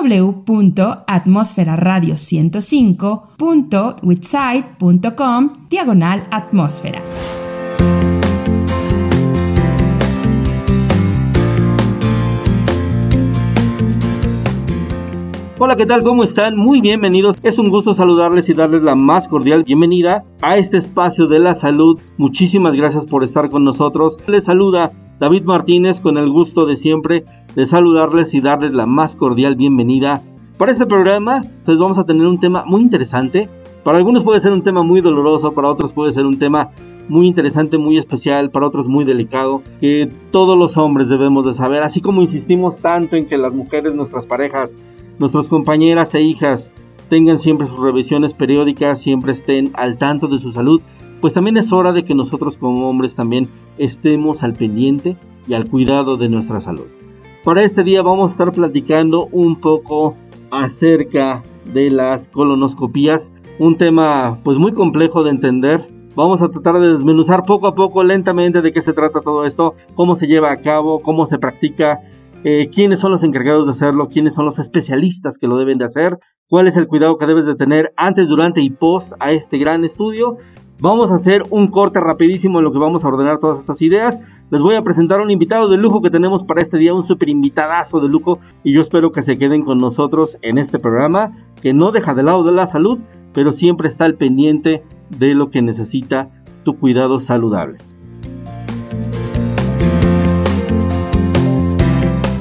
www.atmosferaradio105.witsite.com diagonal atmósfera. Hola, ¿qué tal? ¿Cómo están? Muy bienvenidos. Es un gusto saludarles y darles la más cordial bienvenida a este espacio de la salud. Muchísimas gracias por estar con nosotros. Les saluda David Martínez con el gusto de siempre de saludarles y darles la más cordial bienvenida. Para este programa, pues vamos a tener un tema muy interesante. Para algunos puede ser un tema muy doloroso, para otros puede ser un tema muy interesante, muy especial, para otros muy delicado, que todos los hombres debemos de saber, así como insistimos tanto en que las mujeres, nuestras parejas, nuestras compañeras e hijas tengan siempre sus revisiones periódicas, siempre estén al tanto de su salud, pues también es hora de que nosotros como hombres también estemos al pendiente y al cuidado de nuestra salud. Para este día vamos a estar platicando un poco acerca de las colonoscopías, un tema pues muy complejo de entender. Vamos a tratar de desmenuzar poco a poco, lentamente, de qué se trata todo esto, cómo se lleva a cabo, cómo se practica, eh, quiénes son los encargados de hacerlo, quiénes son los especialistas que lo deben de hacer, cuál es el cuidado que debes de tener antes, durante y post a este gran estudio. Vamos a hacer un corte rapidísimo en lo que vamos a ordenar todas estas ideas. Les voy a presentar un invitado de lujo que tenemos para este día, un super invitadazo de lujo y yo espero que se queden con nosotros en este programa que no deja de lado de la salud, pero siempre está al pendiente de lo que necesita tu cuidado saludable.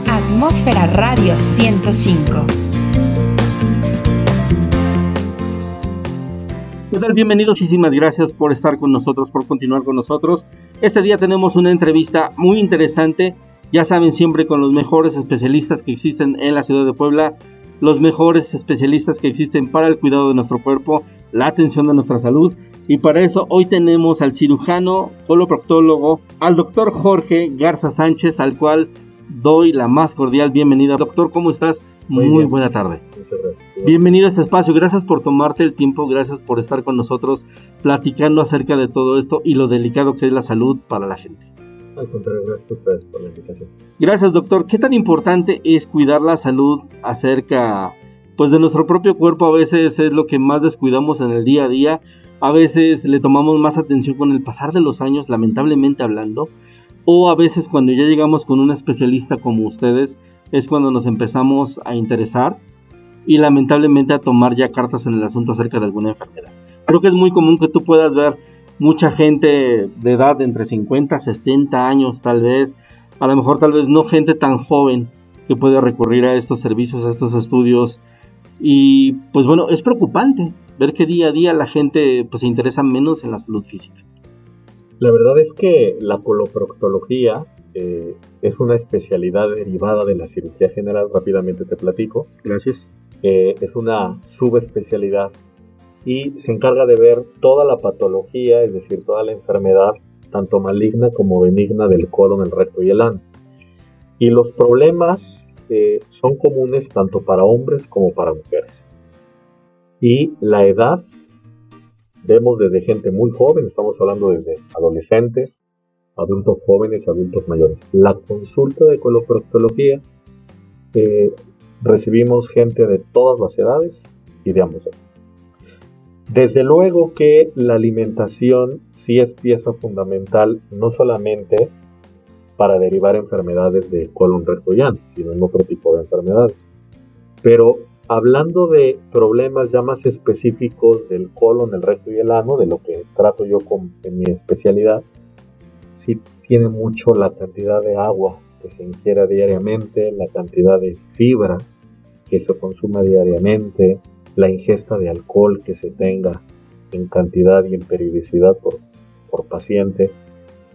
Atmósfera Radio 105. ¿Qué tal? Bienvenidos, muchísimas gracias por estar con nosotros, por continuar con nosotros. Este día tenemos una entrevista muy interesante, ya saben, siempre con los mejores especialistas que existen en la ciudad de Puebla, los mejores especialistas que existen para el cuidado de nuestro cuerpo, la atención de nuestra salud. Y para eso hoy tenemos al cirujano, coloproctólogo, al doctor Jorge Garza Sánchez, al cual doy la más cordial bienvenida. Doctor, ¿cómo estás? Muy, buena tarde. Bienvenido a este espacio. Gracias por tomarte el tiempo, gracias por estar con nosotros platicando acerca de todo esto y lo delicado que es la salud para la gente. Al contrario, gracias por la invitación. Gracias, doctor. ¿Qué tan importante es cuidar la salud acerca pues de nuestro propio cuerpo? A veces es lo que más descuidamos en el día a día. A veces le tomamos más atención con el pasar de los años, lamentablemente hablando o a veces cuando ya llegamos con un especialista como ustedes es cuando nos empezamos a interesar y lamentablemente a tomar ya cartas en el asunto acerca de alguna enfermedad. Creo que es muy común que tú puedas ver mucha gente de edad de entre 50, 60 años tal vez, a lo mejor tal vez no gente tan joven que puede recurrir a estos servicios, a estos estudios y pues bueno, es preocupante ver que día a día la gente pues se interesa menos en la salud física. La verdad es que la coloproctología eh, es una especialidad derivada de la cirugía general, rápidamente te platico. Gracias. Eh, es una subespecialidad y se encarga de ver toda la patología, es decir, toda la enfermedad, tanto maligna como benigna del colon, el recto y el ano. Y los problemas eh, son comunes tanto para hombres como para mujeres. Y la edad Vemos desde gente muy joven, estamos hablando desde adolescentes, adultos jóvenes, adultos mayores. La consulta de coloproctología, eh, recibimos gente de todas las edades y de ambos Desde luego que la alimentación sí es pieza fundamental, no solamente para derivar enfermedades de colon recto sino en otro tipo de enfermedades. Pero hablando de problemas ya más específicos del colon, el recto y el ano, de lo que trato yo con, en mi especialidad, sí tiene mucho la cantidad de agua que se ingiera diariamente, la cantidad de fibra que se consuma diariamente, la ingesta de alcohol que se tenga en cantidad y en periodicidad por, por paciente,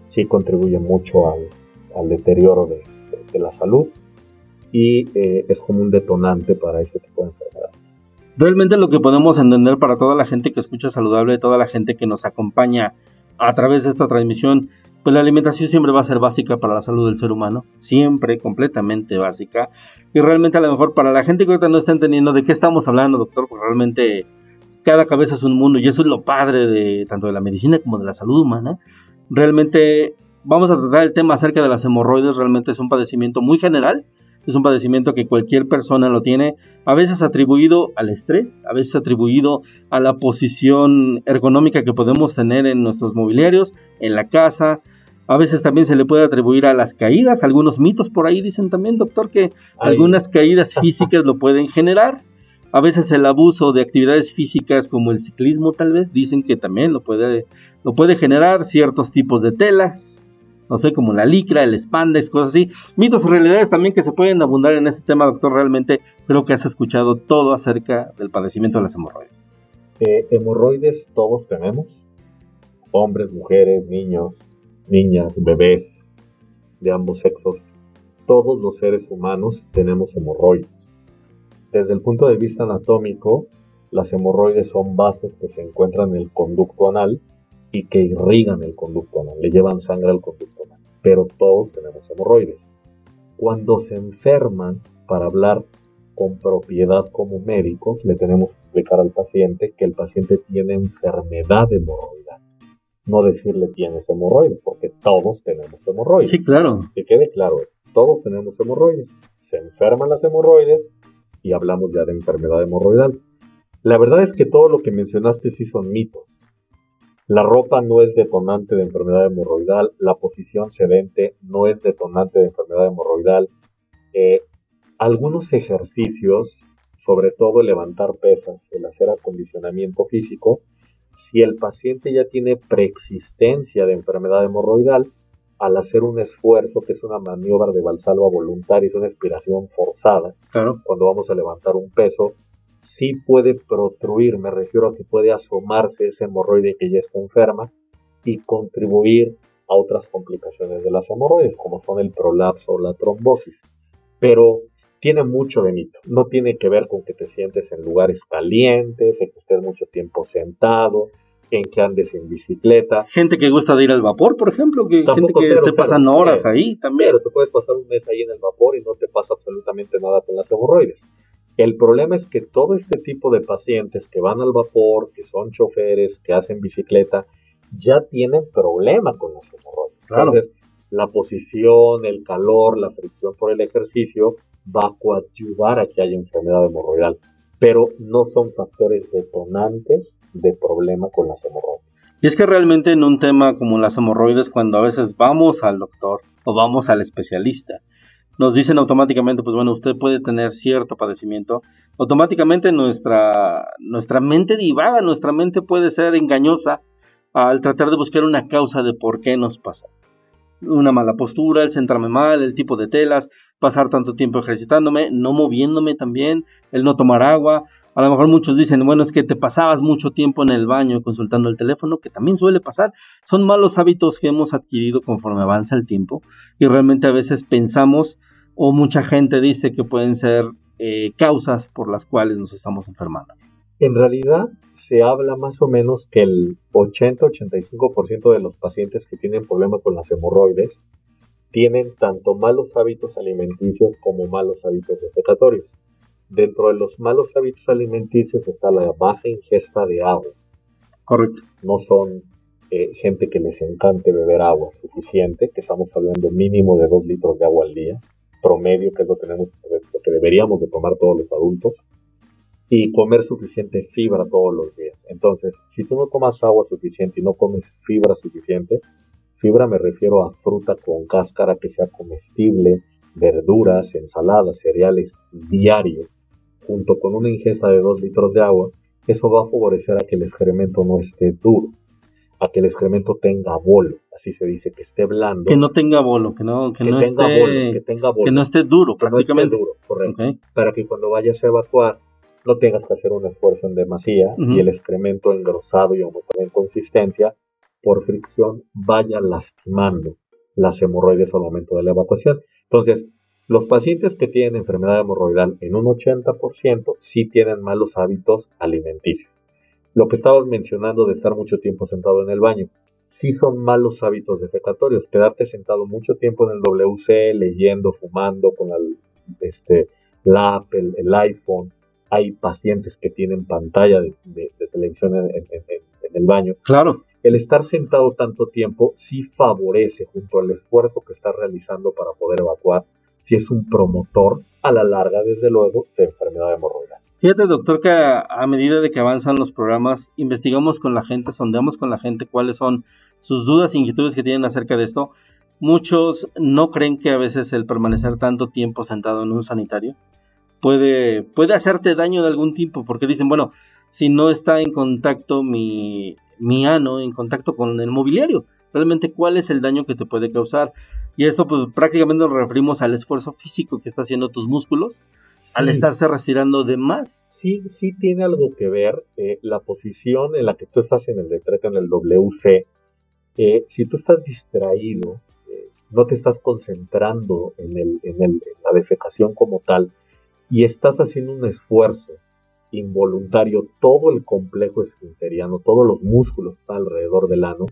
sí contribuye mucho al, al deterioro de, la salud y eh, es como un detonante para ese tipo de enfermedades. Realmente lo que podemos entender para toda la gente que escucha saludable, toda la gente que nos acompaña a través de esta transmisión, pues la alimentación siempre va a ser básica para la salud del ser humano, siempre completamente básica. Y realmente a lo mejor para la gente que ahorita no está entendiendo de qué estamos hablando, doctor, pues realmente cada cabeza es un mundo y eso es lo padre de tanto de la medicina como de la salud humana. Realmente vamos a tratar el tema acerca de las hemorroides, realmente es un padecimiento muy general Es un padecimiento que cualquier persona lo tiene, a veces atribuido al estrés, a veces atribuido a la posición ergonómica que podemos tener en nuestros mobiliarios, en la casa. A veces también se le puede atribuir a las caídas. Algunos mitos por ahí dicen también, doctor, que algunas caídas físicas lo pueden generar. A veces el abuso de actividades físicas como el ciclismo tal vez dicen que también lo puede, lo puede generar ciertos tipos de telas, no sé, como la licra, el spandex, cosas así. Mitos y realidades también que se pueden abundar en este tema, doctor. Realmente creo que has escuchado todo acerca del padecimiento de las hemorroides. Eh, hemorroides todos tenemos, hombres, mujeres, niños, niñas, bebés de ambos sexos. Todos los seres humanos tenemos hemorroides. Desde el punto de vista anatómico, las hemorroides son bases que se encuentran en el conducto anal y que irrigan el conducto anal, le llevan sangre al conducto anal. Pero todos tenemos hemorroides. Cuando se enferman, para hablar con propiedad como médicos, le tenemos que explicar al paciente que el paciente tiene enfermedad hemorroidal. No decirle tienes hemorroides, porque todos tenemos hemorroides. Sí, claro. Que quede claro todos tenemos hemorroides. Se enferman las hemorroides y hablamos ya de enfermedad hemorroidal. La verdad es que todo lo que mencionaste sí son mitos. La ropa no es detonante de enfermedad hemorroidal, la posición sedente no es detonante de enfermedad hemorroidal. Eh, algunos ejercicios, sobre todo el levantar pesas, el hacer acondicionamiento físico, si el paciente ya tiene preexistencia de enfermedad hemorroidal, al hacer un esfuerzo, que es una maniobra de valsalva voluntaria, es una expiración forzada, claro. cuando vamos a levantar un peso, sí puede protruir, me refiero a que puede asomarse ese hemorroide que ya está enferma y contribuir a otras complicaciones de las hemorroides, como son el prolapso o la trombosis. Pero tiene mucho de mito. No tiene que ver con que te sientes en lugares calientes, en que estés mucho tiempo sentado, en que andes en bicicleta. Gente que gusta de ir al vapor, por ejemplo, que gente que se pasan horas ahí también. Pero te puedes pasar un mes ahí en el vapor y no te pasa absolutamente nada con las hemorroides. El problema es que todo este tipo de pacientes que van al vapor, que son choferes, que hacen bicicleta, ya tienen problema con las hemorroides. Entonces, la posición, el calor, la fricción por el ejercicio va a coadyuvar a que haya enfermedad hemorroidal pero no son factores detonantes de problema con las hemorroides. Y es que realmente en un tema como las hemorroides, cuando a veces vamos al doctor o vamos al especialista, nos dicen automáticamente, pues bueno, usted puede tener cierto padecimiento, automáticamente nuestra, nuestra mente divaga, nuestra mente puede ser engañosa al tratar de buscar una causa de por qué nos pasa una mala postura, el sentarme mal, el tipo de telas, pasar tanto tiempo ejercitándome, no moviéndome también, el no tomar agua. A lo mejor muchos dicen, bueno, es que te pasabas mucho tiempo en el baño consultando el teléfono, que también suele pasar. Son malos hábitos que hemos adquirido conforme avanza el tiempo y realmente a veces pensamos o mucha gente dice que pueden ser eh, causas por las cuales nos estamos enfermando. En realidad, se habla más o menos que el 80-85% de los pacientes que tienen problemas con las hemorroides tienen tanto malos hábitos alimenticios como malos hábitos defecatorios. Dentro de los malos hábitos alimenticios está la baja ingesta de agua. Correcto. No son eh, gente que les encante beber agua suficiente, que estamos hablando mínimo de 2 litros de agua al día, promedio, que es lo, tenemos, lo que deberíamos de tomar todos los adultos y comer suficiente fibra todos los días. Entonces, si tú no tomas agua suficiente y no comes fibra suficiente, fibra me refiero a fruta con cáscara que sea comestible, verduras, ensaladas, cereales diario, junto con una ingesta de 2 litros de agua, eso va a favorecer a que el excremento no esté duro, a que el excremento tenga bolo, así se dice, que esté blando. Que no tenga bolo, que no, que, no esté, que, tenga bolo, que no esté duro, prácticamente. duro, correcto. Para que cuando vayas a evacuar no tengas que hacer un esfuerzo en demasía y el excremento engrosado y aumentado en consistencia por fricción vaya lastimando las hemorroides al momento de la evacuación. Entonces, los pacientes que tienen enfermedad hemorroidal en un 80% sí tienen malos hábitos alimenticios. Lo que estabas mencionando de estar mucho tiempo sentado en el baño, sí son malos hábitos defecatorios. Quedarte sentado mucho tiempo en el WC, leyendo, fumando con el, este, la Apple, el iPhone, hay pacientes que tienen pantalla de, televisión en, el baño. Claro. El estar sentado tanto tiempo sí favorece, junto al esfuerzo que está realizando para poder evacuar, si es un promotor a la larga, desde luego, de enfermedad hemorroidal. Fíjate, doctor, que a, medida de que avanzan los programas, investigamos con la gente, sondeamos con la gente cuáles son sus dudas e inquietudes que tienen acerca de esto. Muchos no creen que a veces el permanecer tanto tiempo sentado en un sanitario puede, puede hacerte daño de algún tipo, porque dicen, bueno, si no está en contacto mi, mi ano, en contacto con el mobiliario, realmente cuál es el daño que te puede causar. Y esto pues prácticamente nos referimos al esfuerzo físico que está haciendo tus músculos al estarse retirando de más. Sí, sí tiene algo que ver eh, la posición en la que tú estás en el decreto, en el WC. Eh, si tú estás distraído, eh, no te estás concentrando en, el, en, el, en la defecación como tal y estás haciendo un esfuerzo involuntario, todo el complejo esfinteriano, todos los músculos están alrededor del ano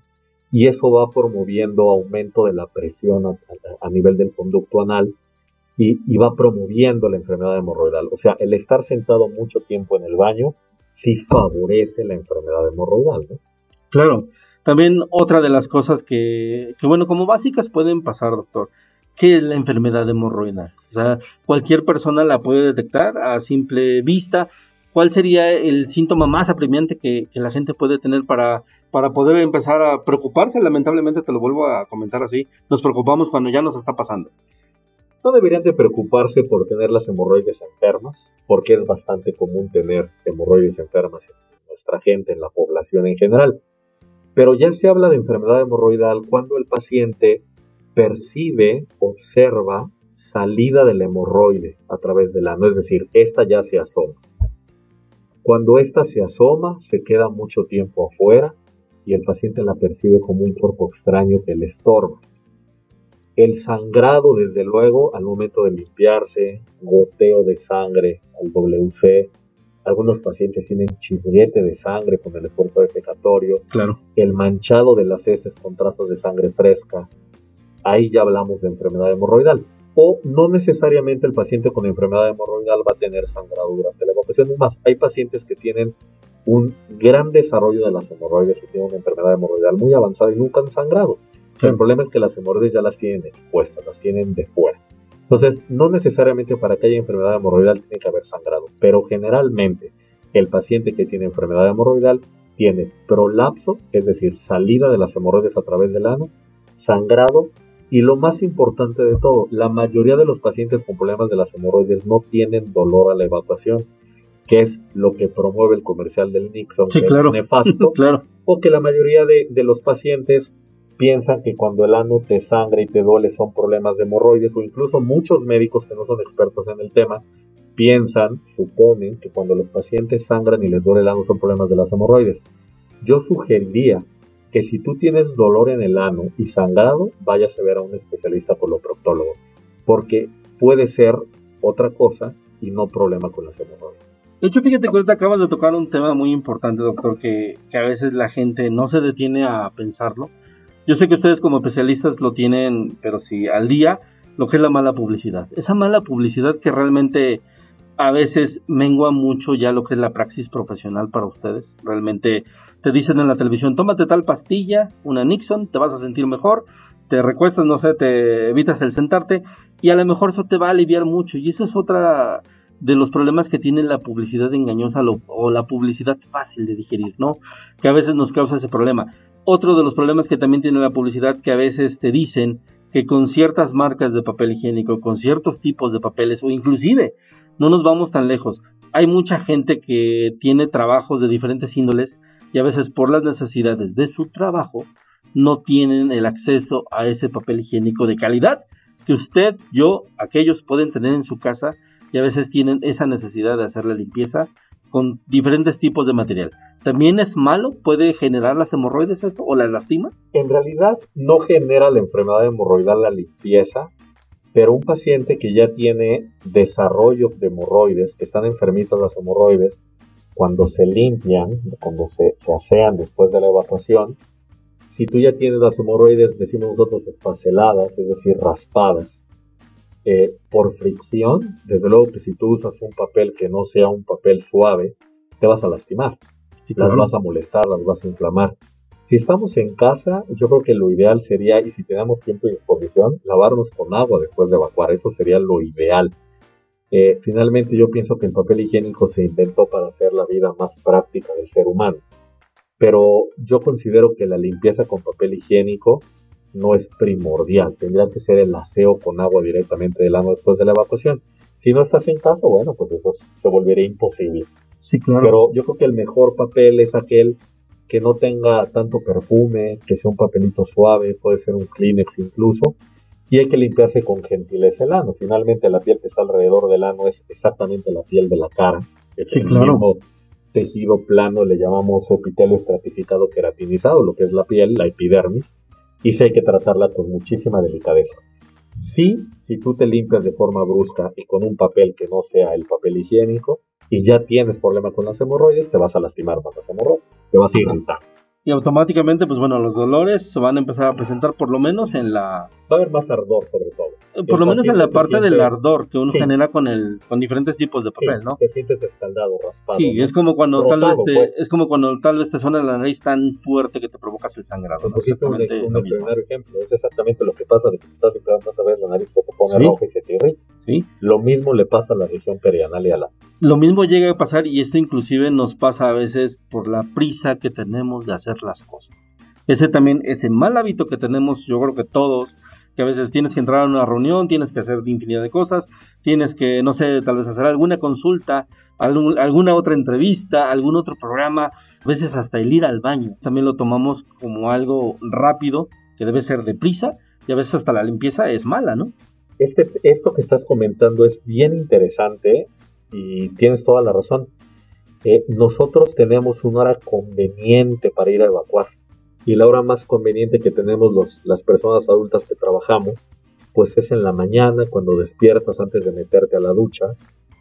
y eso va promoviendo aumento de la presión a nivel del conducto anal y, va promoviendo la enfermedad hemorroidal. O sea, el estar sentado mucho tiempo en el baño sí favorece la enfermedad hemorroidal. ¿no? Claro. También otra de las cosas que, que, bueno, como básicas pueden pasar, doctor. ¿Qué es la enfermedad hemorroidal? O sea, cualquier persona la puede detectar a simple vista. ¿Cuál sería el síntoma más apremiante que, la gente puede tener para, para poder empezar a preocuparse? Lamentablemente te lo vuelvo a comentar así. Nos preocupamos cuando ya nos está pasando. No deberían de preocuparse por tener las hemorroides enfermas, porque es bastante común tener hemorroides enfermas en nuestra gente, en la población en general. Pero ya se habla de enfermedad hemorroidal cuando el paciente percibe, observa salida del hemorroide a través del ano, es decir, esta ya se asoma. Cuando esta se asoma, se queda mucho tiempo afuera y el paciente la percibe como un cuerpo extraño que le estorba. El sangrado, desde luego, al momento de limpiarse, goteo de sangre al WC. Algunos pacientes tienen chirriete de sangre con el esfuerzo defecatorio. Claro. El manchado de las heces con trazas de sangre fresca. Ahí ya hablamos de enfermedad hemorroidal. O no necesariamente el paciente con enfermedad hemorroidal va a tener sangrado durante la evacuación. Es más, hay pacientes que tienen un gran desarrollo de las hemorroides y tienen una enfermedad hemorroidal muy avanzada y nunca han sangrado. El problema es que las hemorroides ya las tienen expuestas, las tienen de fuera. Entonces, no necesariamente para que haya enfermedad hemorroidal tiene que haber sangrado, pero generalmente el paciente que tiene enfermedad hemorroidal tiene prolapso, es decir, salida de las hemorroides a través del ano, sangrado y lo más importante de todo, la mayoría de los pacientes con problemas de las hemorroides no tienen dolor a la evacuación, que es lo que promueve el comercial del Nixon, que es nefasto, claro. o que la mayoría de, de los pacientes piensan que cuando el ano te sangra y te duele son problemas de hemorroides o incluso muchos médicos que no son expertos en el tema piensan, suponen que cuando los pacientes sangran y les duele el ano son problemas de las hemorroides. Yo sugeriría que si tú tienes dolor en el ano y sangrado, vayas a ver a un especialista coloproctólogo, porque puede ser otra cosa y no problema con las hemorroides. De hecho, fíjate que ahorita acabas de tocar un tema muy importante, doctor, que, que a veces la gente no se detiene a pensarlo yo sé que ustedes como especialistas lo tienen, pero sí, al día, lo que es la mala publicidad. Esa mala publicidad que realmente a veces mengua mucho ya lo que es la praxis profesional para ustedes. Realmente te dicen en la televisión, tómate tal pastilla, una Nixon, te vas a sentir mejor, te recuestas, no sé, te evitas el sentarte y a lo mejor eso te va a aliviar mucho. Y eso es otra de los problemas que tiene la publicidad engañosa o la publicidad fácil de digerir, ¿no? Que a veces nos causa ese problema. Otro de los problemas que también tiene la publicidad que a veces te dicen que con ciertas marcas de papel higiénico, con ciertos tipos de papeles o inclusive no nos vamos tan lejos. Hay mucha gente que tiene trabajos de diferentes índoles y a veces por las necesidades de su trabajo no tienen el acceso a ese papel higiénico de calidad que usted, yo, aquellos pueden tener en su casa y a veces tienen esa necesidad de hacer la limpieza con diferentes tipos de material. ¿También es malo? ¿Puede generar las hemorroides esto o las lastima? En realidad no genera la enfermedad hemorroidal la limpieza, pero un paciente que ya tiene desarrollo de hemorroides, que están enfermitas las hemorroides, cuando se limpian, cuando se, se asean después de la evacuación, si tú ya tienes las hemorroides, decimos nosotros esfaceladas, es decir, raspadas, eh, por fricción, desde luego que si tú usas un papel que no sea un papel suave, te vas a lastimar, las vas a molestar, las vas a inflamar. Si estamos en casa, yo creo que lo ideal sería, y si tenemos tiempo y disposición, lavarnos con agua después de evacuar. Eso sería lo ideal. Eh, finalmente yo pienso que el papel higiénico se inventó para hacer la vida más práctica del ser humano. Pero yo considero que la limpieza con papel higiénico no es primordial. Tendría que ser el aseo con agua directamente del ano después de la evacuación. Si no estás en casa, bueno, pues eso se volvería imposible. Sí, claro. Pero yo creo que el mejor papel es aquel que no tenga tanto perfume, que sea un papelito suave, puede ser un Kleenex incluso, y hay que limpiarse con gentileza el ano. Finalmente la piel que está alrededor del ano es exactamente la piel de la cara. Es Sí, el claro. mismo tejido plano le llamamos epitelio estratificado queratinizado, lo que es la piel, la epidermis, y sí hay que tratarla con muchísima delicadeza. Sí, si tú te limpias de forma brusca y con un papel que no sea el papel higiénico, y ya tienes problema con las hemorroides, te vas a lastimar más las hemorroides, te vas a irritar. Y automáticamente, pues bueno, los dolores se van a empezar a presentar por lo menos en la... Va a haber más ardor sobre todo. eh, Por lo menos en la parte del ardor que uno Sí. genera con el con diferentes tipos de papel, Sí, ¿no? Te sientes escaldado, raspado. Sí, ¿no? es como cuando tal vez te, pues. es como cuando tal vez te suena la nariz tan fuerte que te provocas el sangrado. ¿no? un, Exactamente un mismo. extraordinario ejemplo. Es exactamente lo que pasa de que estás otra vez la nariz se te pone Sí. roja y se te irrita. Lo mismo le pasa a la región perianal y a la... Lo mismo llega a pasar y esto inclusive nos pasa a veces por la prisa que tenemos de hacer las cosas. Ese también, ese mal hábito que tenemos, yo creo que todos, que a veces tienes que entrar a una reunión, tienes que hacer infinidad de cosas, tienes que, no sé, tal vez hacer alguna consulta, alguna otra entrevista, algún otro programa, a veces hasta el ir al baño. También lo tomamos como algo rápido, que debe ser deprisa, y a veces hasta la limpieza es mala, ¿no? Este, esto que estás comentando es bien interesante y tienes toda la razón. Eh, nosotros tenemos una hora conveniente para ir a evacuar. Y la hora más conveniente que tenemos los, las personas adultas que trabajamos pues es en la mañana cuando despiertas antes de meterte a la ducha.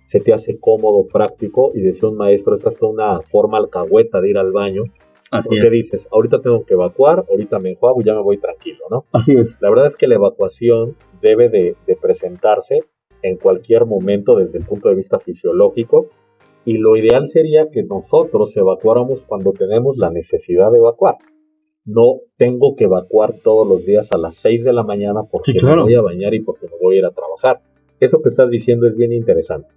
Se te hace cómodo, práctico y decía un maestro, esta es una forma alcahueta de ir al baño porque dices, ahorita tengo que evacuar, ahorita me enjuago y ya me voy tranquilo, ¿no? Así es. La verdad es que la evacuación debe de, de presentarse en cualquier momento desde el punto de vista fisiológico y lo ideal sería que nosotros evacuáramos cuando tenemos la necesidad de evacuar. No tengo que evacuar todos los días a las 6 de la mañana porque Sí, claro. me voy a bañar y porque me voy a ir a trabajar. Eso que estás diciendo es bien interesante.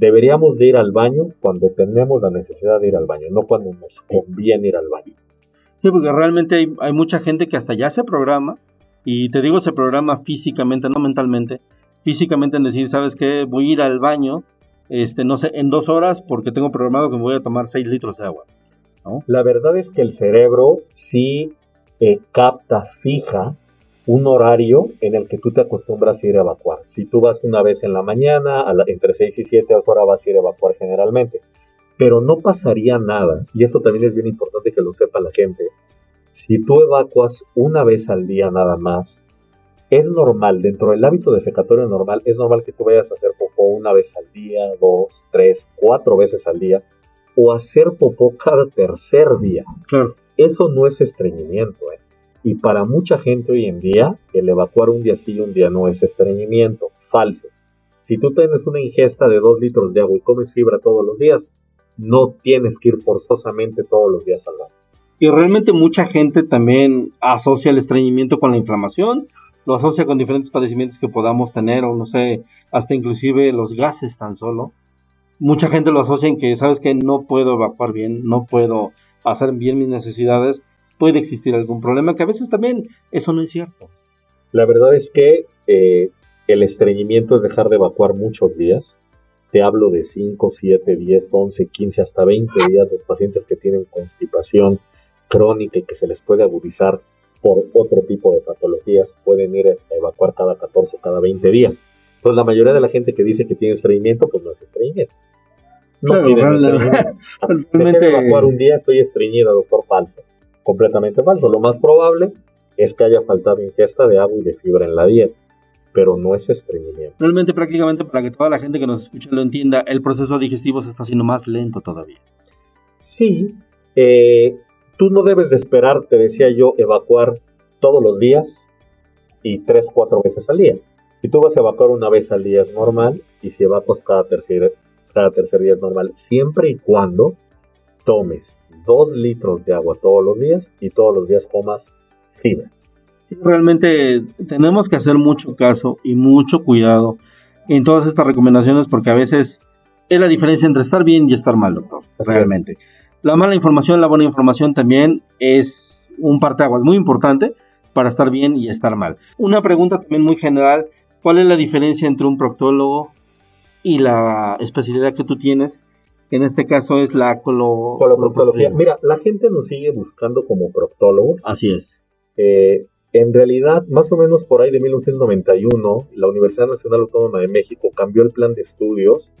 Deberíamos de ir al baño cuando tenemos la necesidad de ir al baño, no cuando nos conviene ir al baño. Sí, porque realmente hay, hay mucha gente que hasta ya se programa, y te digo se programa físicamente, no mentalmente, físicamente en decir, ¿sabes qué? Voy a ir al baño, este, no sé, en dos horas porque tengo programado que me voy a tomar 6 litros de agua. La verdad es que el cerebro sí eh, capta, fija un horario en el que tú te acostumbras a ir a evacuar. Si tú vas una vez en la mañana, a la- entre 6 y 7 horas vas a ir a evacuar generalmente. Pero no pasaría nada, y esto también es bien importante que lo sepa la gente. Si tú evacuas una vez al día nada más, es normal, dentro del hábito defecatorio normal, es normal que tú vayas a hacer popó una vez al día, dos, tres, cuatro veces al día, o hacer popó cada tercer día. Claro. Eso no es estreñimiento, ¿eh? Y para mucha gente hoy en día, el evacuar un día sí y un día no es estreñimiento, falso. Si tú tienes una ingesta de dos litros de agua y comes fibra todos los días, no tienes que ir forzosamente todos los días al baño. Y realmente mucha gente también asocia el estreñimiento con la inflamación, lo asocia con diferentes padecimientos que podamos tener, o no sé, hasta inclusive los gases tan solo. Mucha gente lo asocia en que, sabes que no puedo evacuar bien, no puedo hacer bien mis necesidades, puede existir algún problema, que a veces también eso no es cierto. La verdad es que eh, el estreñimiento es dejar de evacuar muchos días. Te hablo de 5, 7, 10, 11, 15, hasta 20 días. Los pacientes que tienen constipación crónica y que se les puede agudizar por otro tipo de patologías pueden ir a evacuar cada 14, cada 20 días. Entonces la mayoría de la gente que dice que tiene estreñimiento, pues no es estreñimiento. No Claro, tienen estreñimiento. Dejé realmente- de evacuar un día, estoy estreñida, doctor, falso. Completamente falso. Lo más probable es que haya faltado ingesta de agua y de fibra en la dieta, pero no es estreñimiento. Realmente prácticamente para que toda la gente que nos escucha lo entienda, el proceso digestivo se está haciendo más lento todavía. Sí, eh, tú no debes de esperar, te decía yo, evacuar todos los días y tres, cuatro veces al día. Si tú vas a evacuar una vez al día es normal y si evacuas cada tercer, cada tercer día es normal, siempre y cuando tomes 2 litros de agua todos los días y todos los días comas fibra. Realmente tenemos que hacer mucho caso y mucho cuidado en todas estas recomendaciones porque a veces es la diferencia entre estar bien y estar mal, doctor. Realmente. La mala información, la buena información también es un parteaguas muy importante para estar bien y estar mal. Una pregunta también muy general, ¿cuál es la diferencia entre un proctólogo y la especialidad que tú tienes? En este caso es la colo coloproctología. Mira, la gente nos sigue buscando como proctólogo. Así es. Eh, en realidad, más o menos por ahí de 1991, la Universidad Nacional Autónoma de México cambió el plan de estudios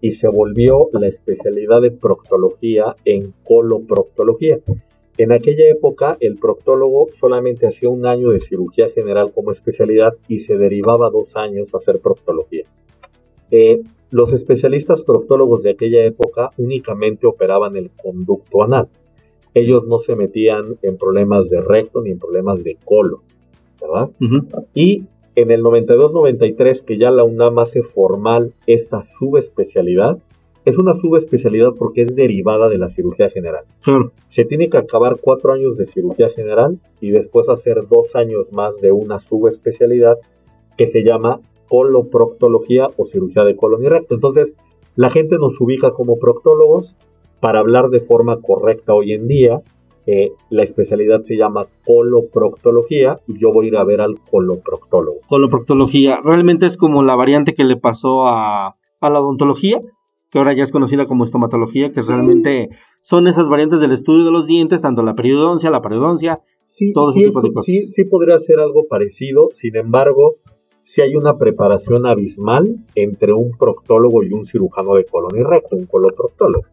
y se volvió la especialidad de proctología en coloproctología. En aquella época, el proctólogo solamente hacía un año de cirugía general como especialidad y se derivaba dos años a hacer proctología. Eh, los especialistas proctólogos de aquella época únicamente operaban el conducto anal. Ellos no se metían en problemas de recto ni en problemas de colon, ¿verdad? Y en el 92-93, que ya la UNAM hace formal esta subespecialidad, es una subespecialidad porque es derivada de la cirugía general. Se tiene que acabar cuatro años de cirugía general y después hacer dos años más de una subespecialidad que se llama coloproctología o cirugía de colon y recto. Entonces, la gente nos ubica como proctólogos para hablar de forma correcta hoy en día. Eh, la especialidad se llama coloproctología y yo voy a ir a ver al coloproctólogo. Coloproctología, realmente es como la variante que le pasó a, a la odontología, que ahora ya es conocida como estomatología, que realmente son esas variantes del estudio de los dientes, tanto la periodoncia, la periodoncia, sí, todo ese tipo de cosas. Sí, sí podría ser algo parecido, sin embargo, si hay una preparación abismal entre un proctólogo y un cirujano de colon y recto, un coloproctólogo.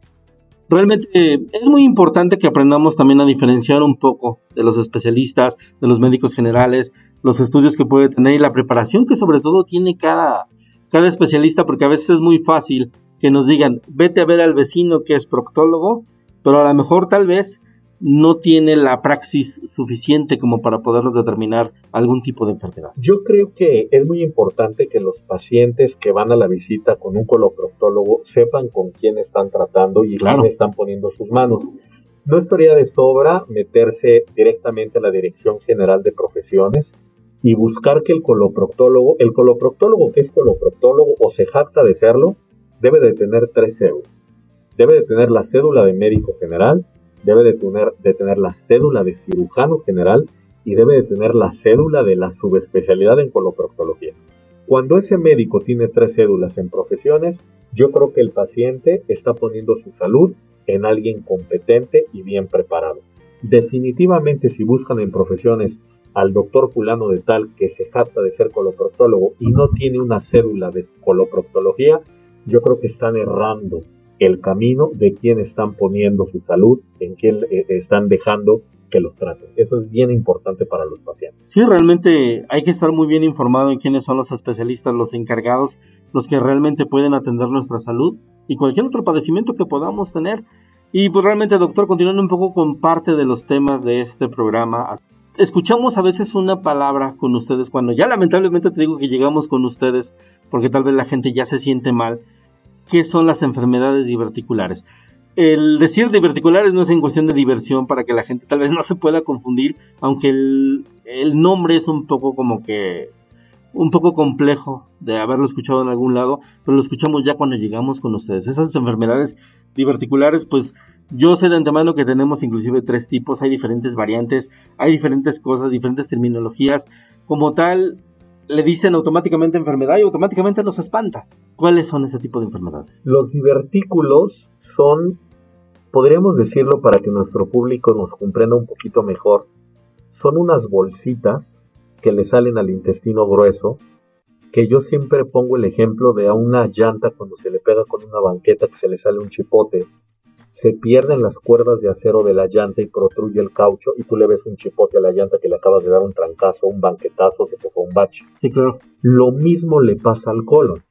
Realmente es muy importante que aprendamos también a diferenciar un poco de los especialistas, de los médicos generales, los estudios que puede tener y la preparación que sobre todo tiene cada, cada especialista, porque a veces es muy fácil que nos digan, vete a ver al vecino que es proctólogo, pero a lo mejor tal vez no tiene la praxis suficiente como para podernos determinar algún tipo de enfermedad. Yo creo que es muy importante que los pacientes que van a la visita con un coloproctólogo sepan con quién están tratando y quién están poniendo sus manos. No estaría de sobra meterse directamente a la Dirección General de Profesiones y buscar que el coloproctólogo, el coloproctólogo que es coloproctólogo o se jacta de serlo, debe de tener tres cédulas. Debe de tener la cédula de médico general, debe de tener, la cédula de cirujano general y debe de tener la cédula de la subespecialidad en coloproctología. Cuando ese médico tiene tres cédulas en profesiones, yo creo que el paciente está poniendo su salud en alguien competente y bien preparado. Definitivamente si buscan en profesiones al doctor fulano de tal que se jacta de ser coloproctólogo y no tiene una cédula de coloproctología, yo creo que están errando el camino de quién están poniendo su salud, en quién eh, están dejando que los traten. Eso es bien importante para los pacientes. Sí, realmente hay que estar muy bien informado en quiénes son los especialistas, los encargados, los que realmente pueden atender nuestra salud y cualquier otro padecimiento que podamos tener. Y pues realmente, doctor, continuando un poco con parte de los temas de este programa, escuchamos a veces una palabra con ustedes cuando ya lamentablemente te digo que llegamos con ustedes porque tal vez la gente ya se siente mal qué son las enfermedades diverticulares. El decir diverticulares no es en cuestión de diversión para que la gente tal vez no se pueda confundir, aunque el, nombre es un poco como que un poco complejo de haberlo escuchado en algún lado, pero lo escuchamos ya cuando llegamos con ustedes. Esas enfermedades diverticulares, pues yo sé de antemano que tenemos inclusive tres tipos, hay diferentes variantes, hay diferentes cosas, diferentes terminologías. Como tal, le dicen automáticamente enfermedad y automáticamente nos espanta. ¿Cuáles son ese tipo de enfermedades? Los divertículos son, podríamos decirlo para que nuestro público nos comprenda un poquito mejor, son unas bolsitas que le salen al intestino grueso, que yo siempre pongo el ejemplo de a una llanta cuando se le pega con una banqueta que se le sale un chipote se pierden las cuerdas de acero de la llanta y protruye el caucho y tú le ves un chipote a la llanta que le acabas de dar un trancazo, un banquetazo, que tocó un bache. Sí, claro. Lo mismo le pasa al colon.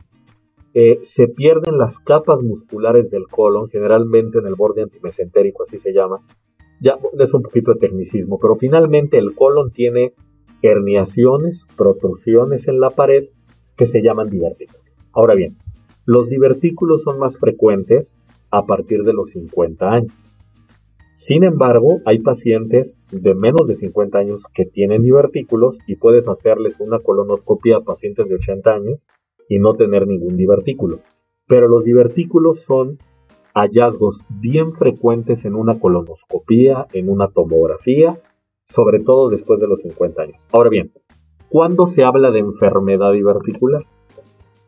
Eh, se pierden las capas musculares del colon, generalmente en el borde antimesentérico, así se llama. Ya es un poquito de tecnicismo, pero finalmente el colon tiene herniaciones, protrusiones en la pared que se llaman divertículos. Ahora bien, los divertículos son más frecuentes a partir de los 50 años. Sin embargo, hay pacientes de menos de 50 años que tienen divertículos y puedes hacerles una colonoscopia a pacientes de 80 años y no tener ningún divertículo. Pero los divertículos son hallazgos bien frecuentes en una colonoscopia, en una tomografía, sobre todo después de los 50 años. Ahora bien, ¿cuándo se habla de enfermedad diverticular?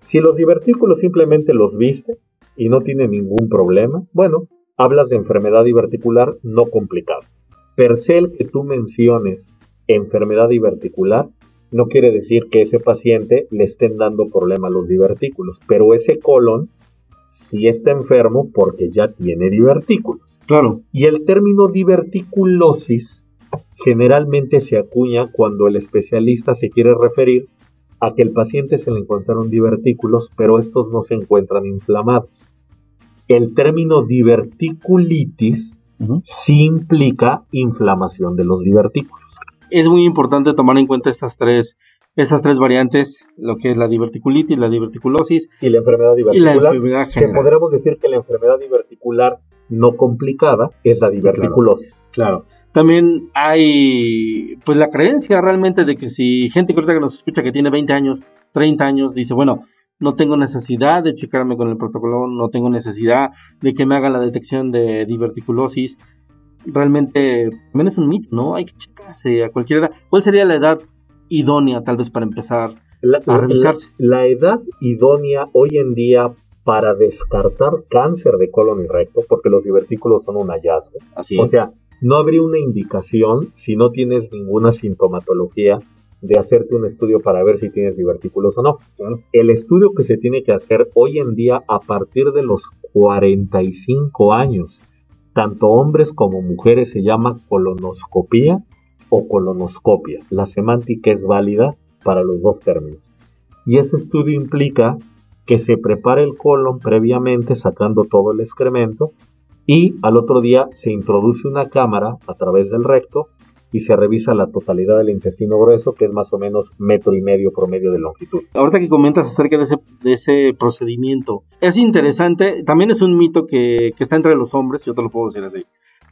Si los divertículos simplemente los viste y no tiene ningún problema, bueno, hablas de enfermedad diverticular no complicada. Per se el que tú menciones enfermedad diverticular no quiere decir que ese paciente le estén dando problema a los divertículos, pero ese colon sí está enfermo porque ya tiene divertículos. Claro. Y el término diverticulosis generalmente se acuña cuando el especialista se quiere referir a que el paciente se le encontraron divertículos, pero estos no se encuentran inflamados. El término diverticulitis sí implica inflamación de los divertículos. Es muy importante tomar en cuenta estas tres, estas tres variantes, lo que es la diverticulitis, la diverticulosis y la enfermedad diverticular. y la enfermedad que podríamos decir que la enfermedad diverticular no complicada es la diverticulosis. Claro. También hay, pues, la creencia realmente de que si gente que ahorita que nos escucha que tiene 20 años, 30 años, dice, bueno, no tengo necesidad de checarme con el protocolo, no tengo necesidad de que me haga la detección de diverticulosis. Realmente, también es un mito, ¿no? Hay que checarse a cualquier edad. ¿Cuál sería la edad idónea, tal vez, para empezar La, a revisarse? la- la edad idónea hoy en día para descartar cáncer de colon y recto, porque los divertículos son un hallazgo. Así O es. sea, no habría una indicación si no tienes ninguna sintomatología de hacerte un estudio para ver si tienes divertículos o no. El estudio que se tiene que hacer hoy en día a partir de los 45 años, tanto hombres como mujeres, se llama colonoscopía o colonoscopia. La semántica es válida para los dos términos. Y ese estudio implica que se prepare el colon previamente sacando todo el excremento y al otro día se introduce una cámara a través del recto y se revisa la totalidad del intestino grueso, que es más o menos metro y medio promedio de longitud. Ahorita que comentas acerca de ese, procedimiento, es interesante, también es un mito que, que está entre los hombres, yo te lo puedo decir así,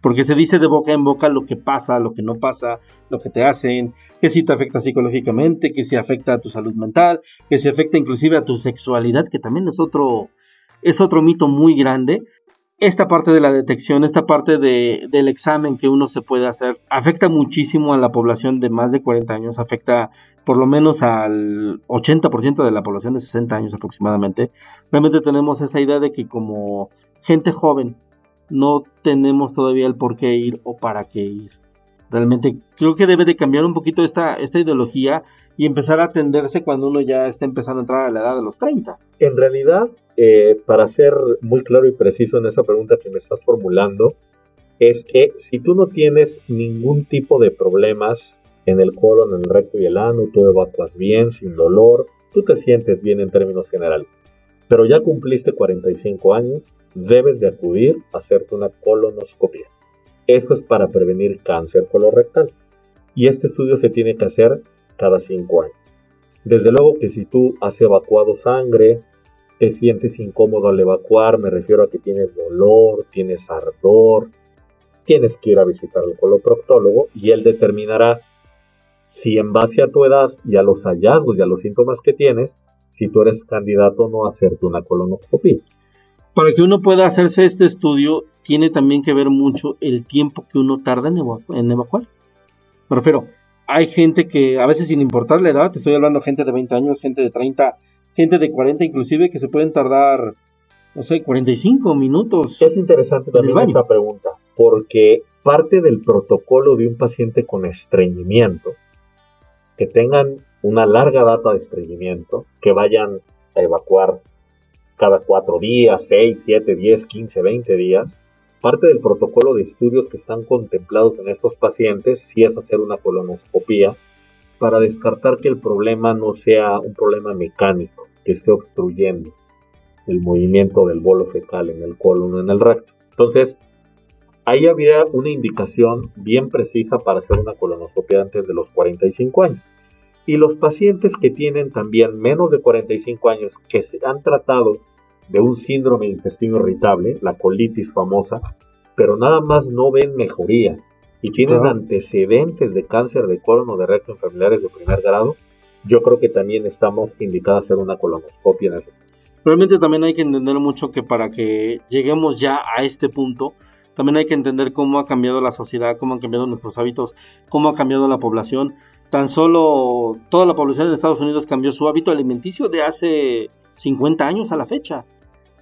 porque se dice de boca en boca lo que pasa, lo que no pasa, lo que te hacen, que si te afecta psicológicamente, que si afecta a tu salud mental, que si afecta inclusive a tu sexualidad, que también es otro, es otro mito muy grande. Esta parte de la detección, esta parte de, del examen que uno se puede hacer, afecta muchísimo a la población de más de 40 años, afecta por lo menos al 80% de la población de 60 años aproximadamente. Realmente tenemos esa idea de que como gente joven no tenemos todavía el por qué ir o para qué ir. Realmente creo que debe de cambiar un poquito esta, esta ideología y empezar a atenderse cuando uno ya está empezando a entrar a la edad de los 30. En realidad, eh, para ser muy claro y preciso en esa pregunta que me estás formulando, es que si tú no tienes ningún tipo de problemas en el colon, en el recto y el ano, tú evacuas bien, sin dolor, tú te sientes bien en términos generales. Pero ya cumpliste 45 años, debes de acudir a hacerte una colonoscopia. Eso es para prevenir cáncer colorectal. Y este estudio se tiene que hacer cada 5 años. Desde luego que si tú has evacuado sangre, te sientes incómodo al evacuar, me refiero a que tienes dolor, tienes ardor, tienes que ir a visitar al coloproctólogo y él determinará si en base a tu edad y a los hallazgos y a los síntomas que tienes, si tú eres candidato o no a hacerte una colonoscopia. Para que uno pueda hacerse este estudio, tiene también que ver mucho el tiempo que uno tarda en, evacu- en evacuar. Me refiero, hay gente que a veces sin importar la edad, te estoy hablando de gente de 20 años, gente de 30, gente de 40 inclusive, que se pueden tardar, no sé, 45 minutos. Es interesante también esta pregunta, porque parte del protocolo de un paciente con estreñimiento, que tengan una larga data de estreñimiento, que vayan a evacuar cada cuatro días, 6, 7, 10, 15, 20 días, parte del protocolo de estudios que están contemplados en estos pacientes sí es hacer una colonoscopía para descartar que el problema no sea un problema mecánico, que esté obstruyendo el movimiento del bolo fecal en el colon o en el recto. Entonces, ahí habría una indicación bien precisa para hacer una colonoscopia antes de los 45 años. Y los pacientes que tienen también menos de 45 años que se han tratado de un síndrome de intestino irritable, la colitis famosa, pero nada más no ven mejoría y tienen Claro. antecedentes de cáncer de colon o de recto en familiares de primer grado, yo creo que también estamos indicados a hacer una colonoscopia en ese Realmente también hay que entender mucho que para que lleguemos ya a este punto, también hay que entender cómo ha cambiado la sociedad, cómo han cambiado nuestros hábitos, cómo ha cambiado la población. Tan solo toda la población en Estados Unidos cambió su hábito alimenticio de hace 50 años a la fecha.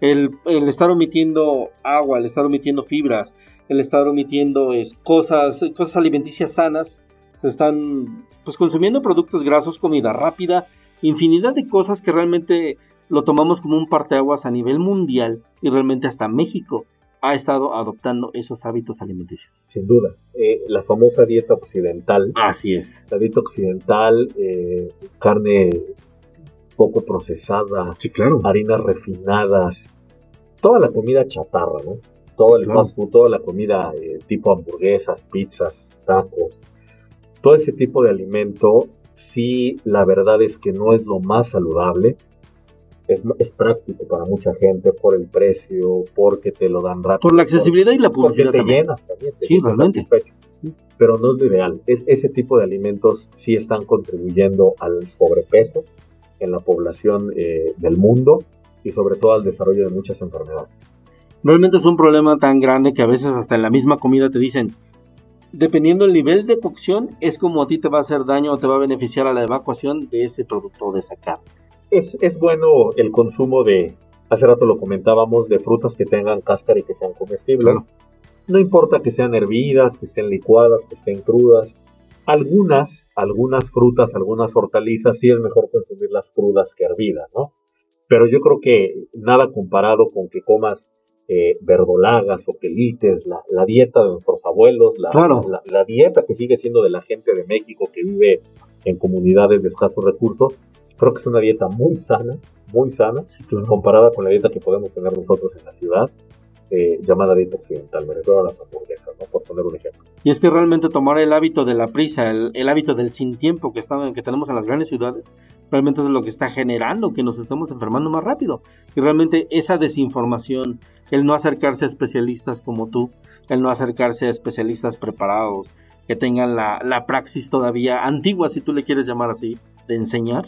El, el estar omitiendo agua, el estar omitiendo fibras, el estar omitiendo cosas, cosas alimenticias sanas, se están pues consumiendo productos grasos, comida rápida, infinidad de cosas que realmente lo tomamos como un parteaguas a nivel mundial y realmente hasta México ha estado adoptando esos hábitos alimenticios. Sin duda. Eh, la famosa dieta occidental. Así es. La dieta occidental, eh, carne poco procesada, Sí, claro. harinas refinadas, toda la comida chatarra, ¿no? Todo el Claro. fast food, toda la comida eh, tipo hamburguesas, pizzas, tacos, todo ese tipo de alimento, sí, la verdad es que no es lo más saludable. Es, es práctico para mucha gente por el precio, porque te lo dan rápido. Por la accesibilidad y la porque publicidad te también. llenas también. te Sí, realmente. satisfecho. Pero no es lo ideal. Es, ese tipo de alimentos sí están contribuyendo al sobrepeso en la población eh, del mundo y sobre todo al desarrollo de muchas enfermedades. Realmente es un problema tan grande que a veces hasta en la misma comida te dicen, dependiendo del nivel de cocción, es como a ti te va a hacer daño o te va a beneficiar a la evacuación de ese producto de esa carne. Es, es bueno el consumo de, hace rato lo comentábamos, de frutas que tengan cáscara y que sean comestibles. Claro. No importa que sean hervidas, que estén licuadas, que estén crudas. Algunas, algunas frutas, algunas hortalizas, sí es mejor consumirlas crudas que hervidas, ¿no? Pero yo creo que nada comparado con que comas eh, verdolagas o quelites, la, la dieta de nuestros abuelos, la, Claro. la, la dieta que sigue siendo de la gente de México que vive en comunidades de escasos recursos, creo que es una dieta muy sana, muy sana, comparada con la dieta que podemos tener nosotros en la ciudad, eh, llamada dieta occidental, me refiero a las hamburguesas, ¿no? por poner un ejemplo. Y es que realmente tomar el hábito de la prisa, el, el hábito del sin tiempo que, están, que tenemos en las grandes ciudades, realmente es lo que está generando que nos estemos enfermando más rápido. Y realmente esa desinformación, el no acercarse a especialistas como tú, el no acercarse a especialistas preparados, que tengan la, la praxis todavía antigua, si tú le quieres llamar así, de enseñar,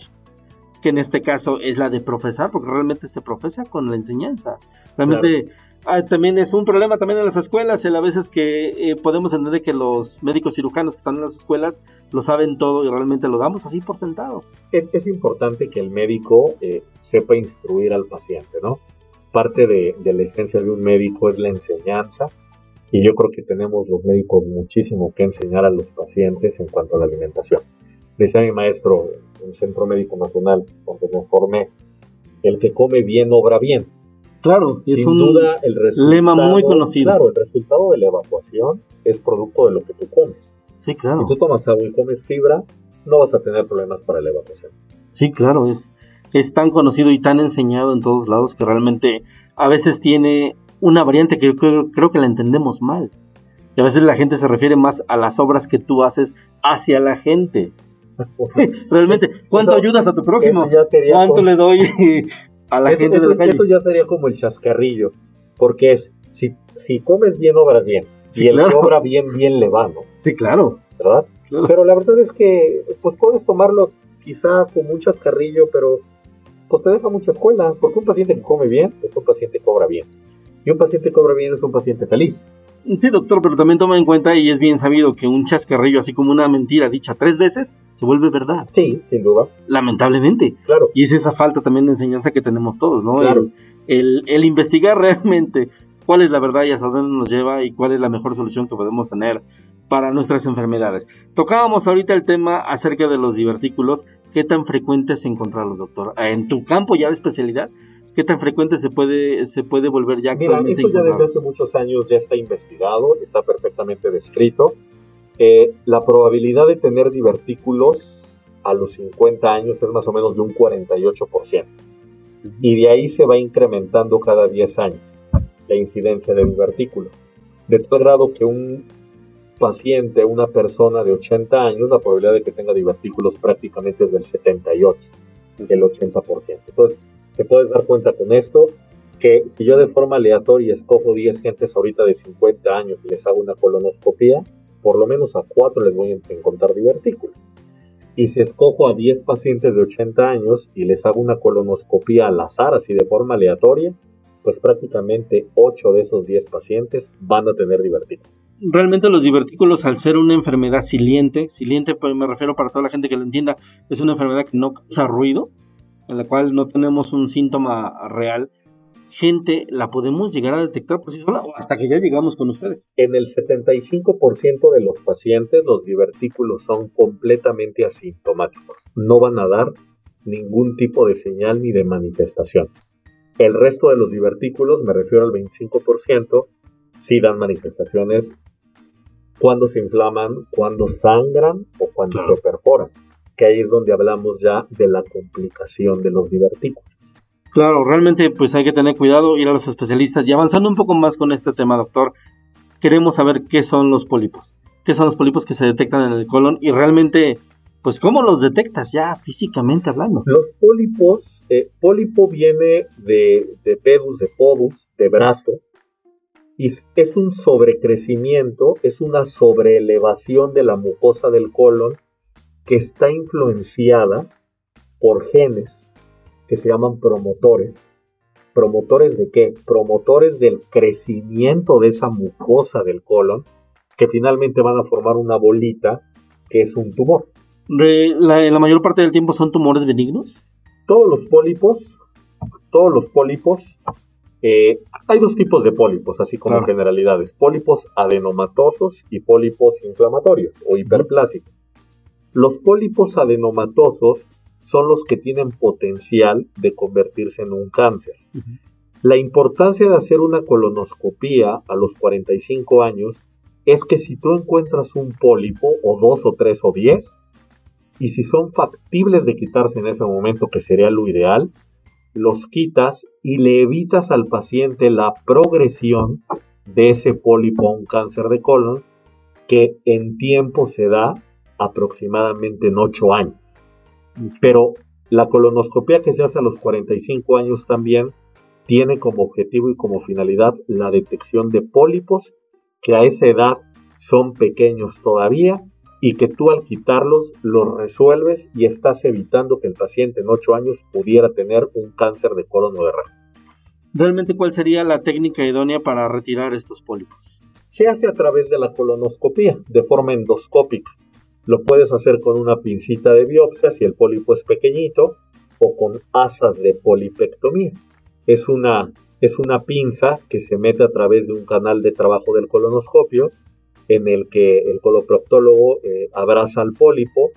que en este caso es la de profesar, porque realmente se profesa con la enseñanza. Realmente ah, también es un problema también en las escuelas, el a veces que eh, podemos entender que los médicos cirujanos que están en las escuelas lo saben todo y realmente lo damos así por sentado. Es, es importante que el médico eh, sepa instruir al paciente, ¿no? Parte de, de la esencia de un médico es la enseñanza y yo creo que tenemos los médicos muchísimo que enseñar a los pacientes en cuanto a la alimentación. Decía mi maestro en el Centro Médico Nacional, donde me formé, el que come bien obra bien. Claro, es Sin un duda, el lema muy conocido. Claro, el resultado de la evacuación es producto de lo que tú comes. Sí, claro. Si tú tomas agua y comes fibra, no vas a tener problemas para la evacuación. Sí, claro, es, es tan conocido y tan enseñado en todos lados que realmente a veces tiene una variante que yo creo, creo que la entendemos mal. Y a veces la gente se refiere más a las obras que tú haces hacia la gente. Realmente, ¿cuánto Eso- ayudas a tu prójimo? ¿Cuánto como- le doy a la eso, gente de eso- la calle? eso ya sería como el chascarrillo, porque es, si, si comes bien, obras bien. Sí, y el que obra bien, bien le va, ¿no? Sí, claro. ¿Verdad? claro. Pero la verdad es que, pues puedes tomarlo quizá como un chascarrillo, pero pues te deja mucha escuela, porque un paciente que come bien es un paciente que obra bien. Y un paciente que obra bien es un paciente feliz. Sí, doctor, pero también toma en cuenta y es bien sabido que un chascarrillo, así como una mentira dicha tres veces, se vuelve verdad, Sí, sin duda, lamentablemente. claro. Y es esa falta también de enseñanza que tenemos todos, ¿no? Claro. El, el, el investigar realmente cuál es la verdad y hasta dónde nos lleva y cuál es la mejor solución que podemos tener para nuestras enfermedades. Tocábamos ahorita el tema acerca de los divertículos. ¿Qué tan frecuentes encontrarlos, doctor? En tu campo ya de especialidad, ¿qué tan frecuente se puede, se puede volver ya Mira, actualmente esto ya desde hace muchos años ya está investigado, está perfectamente descrito. Eh, la probabilidad de tener divertículos a los 50 años es más o menos de un 48%. Y de ahí se va incrementando cada 10 años la incidencia de divertículos. De tal grado que un paciente, una persona de 80 años, la probabilidad de que tenga divertículos prácticamente es del 78, del 80%. Entonces, te puedes dar cuenta con esto que si yo de forma aleatoria escojo 10 gentes ahorita de 50 años y les hago una colonoscopia, por lo menos a 4 les voy a encontrar divertículos. Y si escojo a 10 pacientes de 80 años y les hago una colonoscopia al azar, así de forma aleatoria, pues prácticamente 8 de esos 10 pacientes van a tener divertículos. Realmente los divertículos, al ser una enfermedad siliente, siliente pues me refiero para toda la gente que lo entienda, es una enfermedad que no causa ruido, en la cual no tenemos un síntoma real, gente la podemos llegar a detectar por sí sola hasta que ya llegamos con ustedes. En el 75% de los pacientes los divertículos son completamente asintomáticos. No van a dar ningún tipo de señal ni de manifestación. El resto de los divertículos, me refiero al 25%, sí dan manifestaciones cuando se inflaman, cuando sangran o cuando se perforan, que ahí es donde hablamos ya de la complicación de los divertículos. Claro, realmente pues hay que tener cuidado, ir a los especialistas y avanzando un poco más con este tema, doctor, queremos saber qué son los pólipos, qué son los pólipos que se detectan en el colon y realmente, pues cómo los detectas ya físicamente hablando. Los pólipos, eh, pólipo viene de, de pedus, de podus, de brazo, y es un sobrecrecimiento, es una sobreelevación de la mucosa del colon que está influenciada por genes que se llaman promotores. ¿Promotores de qué? Promotores del crecimiento de esa mucosa del colon, que finalmente van a formar una bolita que es un tumor. La, la mayor parte del tiempo son tumores benignos. Todos los pólipos, todos los pólipos, eh, hay dos tipos de pólipos, así como generalidades, pólipos adenomatosos y pólipos inflamatorios o hiperplásicos. Los pólipos adenomatosos son los que tienen potencial de convertirse en un cáncer. La importancia de hacer una colonoscopía a los 45 años es que si tú encuentras un pólipo, o dos, o tres, o diez, y si son factibles de quitarse en ese momento, que sería lo ideal, los quitas y le evitas al paciente la progresión de ese pólipo a un cáncer de colon, que en tiempo se da aproximadamente en 8 años. Pero la colonoscopia que se hace a los 45 años también tiene como objetivo y como finalidad la detección de pólipos que a esa edad son pequeños todavía y que tú al quitarlos los resuelves y estás evitando que el paciente en 8 años pudiera tener un cáncer de colon o de recto. ¿Realmente cuál sería la técnica idónea para retirar estos pólipos? Se hace a través de la colonoscopia, de forma endoscópica. Lo puedes hacer con una pincita de biopsia si el pólipo es pequeñito o con asas de polipectomía. Es una, es una pinza que se mete a través de un canal de trabajo del colonoscopio en el que el coloproctólogo eh, abraza al pólipo,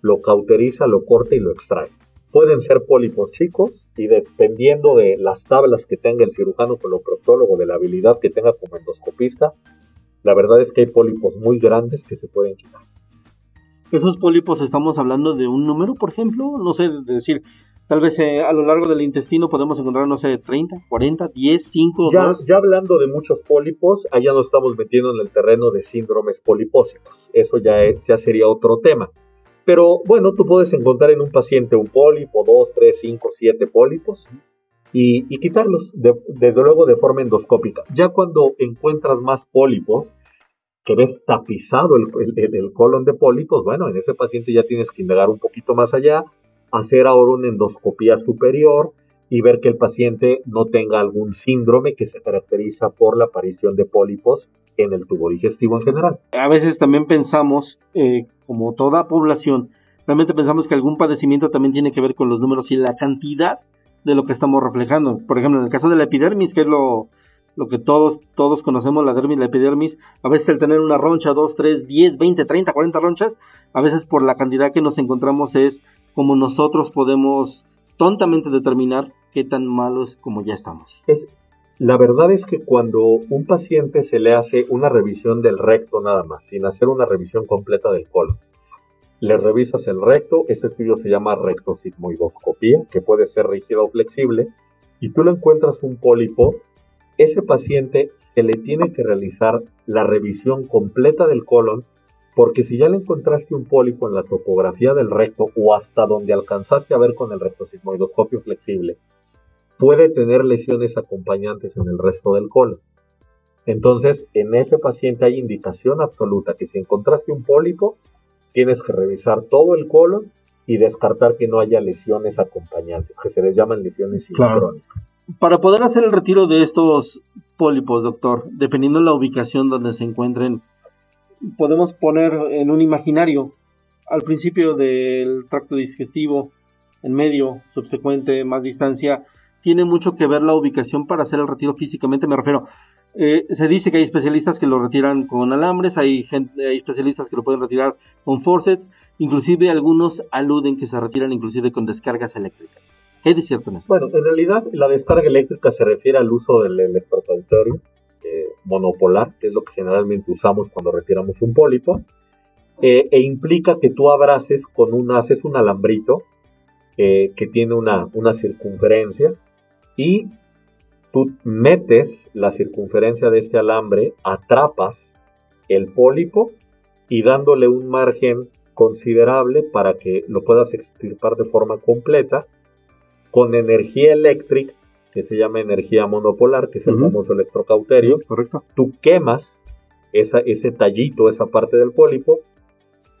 lo cauteriza, lo corta y lo extrae. Pueden ser pólipos chicos y dependiendo de las tablas que tenga el cirujano coloproctólogo, de la habilidad que tenga como endoscopista, la verdad es que hay pólipos muy grandes que se pueden quitar esos pólipos estamos hablando de un número, por ejemplo, no sé, decir, tal vez eh, a lo largo del intestino podemos encontrar, no sé, 30, 40, 10, 5, ya, Ya hablando de muchos pólipos, allá nos estamos metiendo en el terreno de síndromes polipósicos. Eso ya, ya sería otro tema. Pero bueno, tú puedes encontrar en un paciente un pólipo, 2, 3, 5, 7 pólipos y, quitarlos, desde luego de forma endoscópica. Ya cuando encuentras más pólipos, que ves tapizado el, colon de pólipos, bueno, en ese paciente ya tienes que indagar un poquito más allá, hacer ahora una endoscopía superior y ver que el paciente no tenga algún síndrome que se caracteriza por la aparición de pólipos en el tubo digestivo en general. A veces también pensamos, eh, como toda población, realmente pensamos que algún padecimiento también tiene que ver con los números y la cantidad de lo que estamos reflejando. Por ejemplo, en el caso de la epidermis, que es lo, lo que todos, todos conocemos, la dermis, la epidermis, a veces el tener una roncha, 2, 3, 10, 20, 30, 40 ronchas, a veces por la cantidad que nos encontramos es como nosotros podemos tontamente determinar qué tan malos como ya estamos. la verdad es que cuando un paciente se le hace una revisión del recto nada más, sin hacer una revisión completa del colon, le revisas el recto, este estudio se llama rectosigmoidoscopía, que puede ser rígido o flexible, y tú le encuentras un pólipo ese paciente se le tiene que realizar la revisión completa del colon, porque si ya le encontraste un pólipo en la topografía del recto o hasta donde alcanzaste a ver con el rectosigmoidoscopio flexible, puede tener lesiones acompañantes en el resto del colon. Entonces, en ese paciente hay indicación absoluta que si encontraste un pólipo, tienes que revisar todo el colon y descartar que no haya lesiones acompañantes, que se les llaman lesiones sincrónicas. Para poder hacer el retiro de estos pólipos, doctor, dependiendo de la ubicación donde se encuentren, podemos poner en un imaginario al principio del tracto digestivo, en medio, subsecuente, más distancia, tiene mucho que ver la ubicación para hacer el retiro físicamente, me refiero. Eh, se dice que hay especialistas que lo retiran con alambres, hay, gente, hay especialistas que lo pueden retirar con forceps, inclusive algunos aluden que se retiran inclusive con descargas eléctricas. ¿Qué es cierto en esto? Bueno, en realidad la descarga eléctrica se refiere al uso del electrocauterio eh, monopolar, que es lo que generalmente usamos cuando retiramos un pólipo, eh, e implica que tú abraces con un, haces un alambrito que tiene una, una circunferencia y tú metes la circunferencia de este alambre, atrapas el pólipo y dándole un margen considerable para que lo puedas extirpar de forma completa con energía eléctrica que se llama energía monopolar, que es el famoso electrocauterio. Correcto. Tú quemas esa, ese tallito, esa parte del pólipo,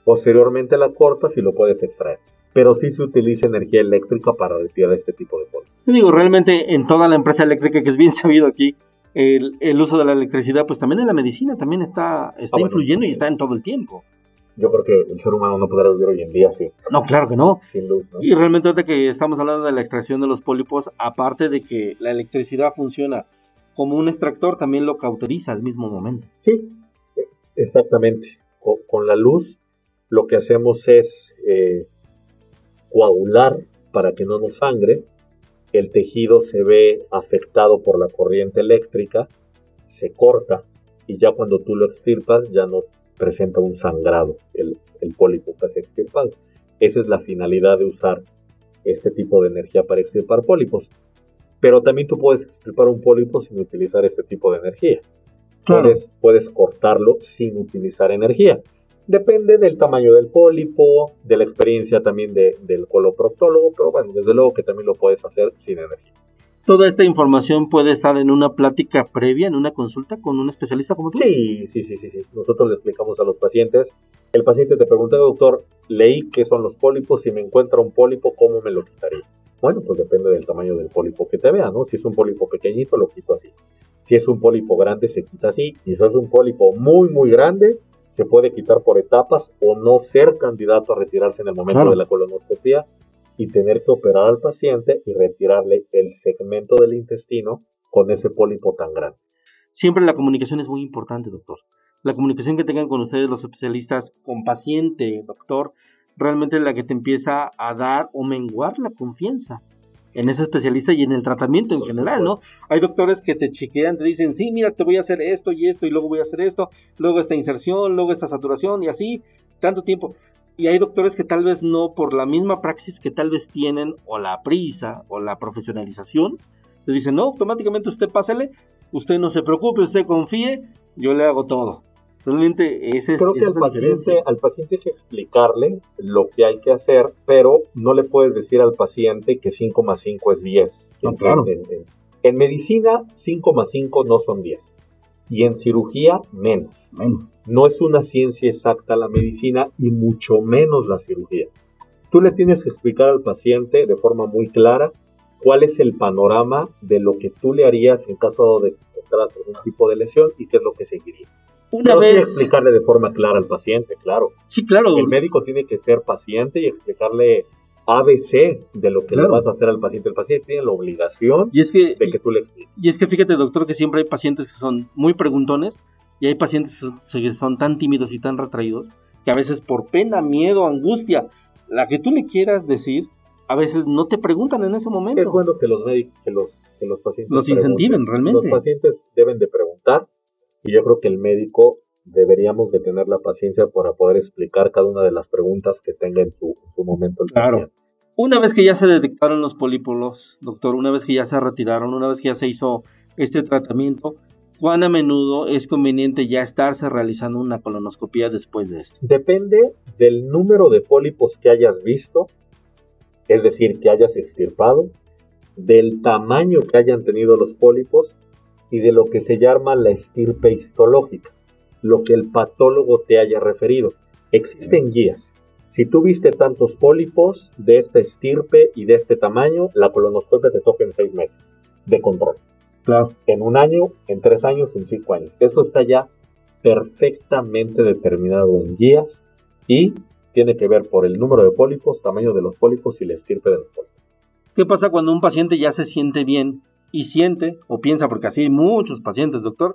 posteriormente la cortas y lo puedes extraer pero sí se utiliza energía eléctrica para retirar este tipo de polvo. Digo, realmente en toda la empresa eléctrica que es bien sabido aquí, el, uso de la electricidad, pues también en la medicina también está, está ah, influyendo y está en todo el tiempo. Yo creo que el ser humano no podrá vivir hoy en día así. No, claro que no. Sin luz, Y realmente ahorita que estamos hablando de la extracción de los pólipos, aparte de que la electricidad funciona como un extractor, también lo cauteriza al mismo momento. Sí, exactamente. Con, la luz lo que hacemos es eh, coagular para que no nos sangre, el tejido se ve afectado por la corriente eléctrica, se corta y ya cuando tú lo extirpas ya no presenta un sangrado el, el pólipo que se extirpado. Esa es la finalidad de usar este tipo de energía para extirpar pólipos. Pero también tú puedes extirpar un pólipo sin utilizar este tipo de energía. Puedes, puedes cortarlo sin utilizar energía. Depende del tamaño del pólipo, de la experiencia también del coloproctólogo, pero bueno, desde luego que también lo puedes hacer sin energía. ¿Toda esta información puede estar en una plática previa, en una consulta con un especialista como tú? Sí, sí, sí, sí. sí. Nosotros le explicamos a los pacientes. El paciente te pregunta, doctor, leí qué son los pólipos, si me encuentra un pólipo, ¿cómo me lo quitaría? Bueno, pues depende del tamaño del pólipo que te vea, ¿no? Si es un pólipo pequeñito, lo quito así. Si es un pólipo grande, se quita así. Y si es un pólipo muy, muy grande, se puede quitar por etapas o no ser candidato a retirarse en el momento de la colonoscopia y tener que operar al paciente y retirarle el segmento del intestino con ese pólipo tan grande. Siempre la comunicación es muy importante, doctor. La comunicación que tengan con ustedes los especialistas, con paciente, doctor, realmente es la que te empieza a dar o menguar la confianza en ese especialista y en el tratamiento en general, ¿no? Hay doctores que te chequean, te dicen, sí, mira, te voy a hacer esto y esto y luego voy a hacer esto, luego esta inserción, luego esta saturación y así, tanto tiempo. Y hay doctores que tal vez no, por la misma praxis que tal vez tienen, o la prisa, o la profesionalización, te dicen, no, automáticamente usted pásale, usted no se preocupe, usted confíe, yo le hago todo. Realmente ese Creo que al, paciente, al paciente hay que explicarle lo que hay que hacer, pero no le puedes decir al paciente que 5 más 5 es 10. claro. en, medicina 5 más 5 no son 10. Y en cirugía menos. Menos. No es una ciencia exacta la medicina y mucho menos la cirugía. Tú le tienes que explicar al paciente de forma muy clara cuál es el panorama de lo que tú le harías en caso de encontrar algún tipo de lesión y qué es lo que seguiría. Una vez... explicarle de forma clara al paciente, claro. Sí, claro. El médico tiene que ser paciente y explicarle ABC de lo que le vas a hacer al paciente. El paciente tiene la obligación y es que, de que tú le expliques. Y es que fíjate, doctor, que siempre hay pacientes que son muy preguntones y hay pacientes que son tan tímidos y tan retraídos que a veces por pena, miedo, angustia, la que tú le quieras decir, a veces no te preguntan en ese momento. Es bueno que los médicos, que los, que los pacientes los incentiven realmente. Los pacientes deben de preguntar y yo creo que el médico deberíamos de tener la paciencia para poder explicar cada una de las preguntas que tenga en su, momento el claro. Una vez que ya se detectaron los polípolos, doctor, una vez que ya se retiraron, una vez que ya se hizo este tratamiento, ¿cuán a menudo es conveniente ya estarse realizando una colonoscopia después de esto? Depende del número de pólipos que hayas visto, es decir, que hayas extirpado, del tamaño que hayan tenido los pólipos y de lo que se llama la estirpe histológica, lo que el patólogo te haya referido. Existen guías. Si tú viste tantos pólipos de esta estirpe y de este tamaño, la colonoscopia te toca en seis meses de control. Claro. En un año, en tres años, en cinco años. Eso está ya perfectamente determinado en guías y tiene que ver por el número de pólipos, tamaño de los pólipos y la estirpe de los pólipos. ¿Qué pasa cuando un paciente ya se siente bien y siente o piensa, porque así hay muchos pacientes, doctor,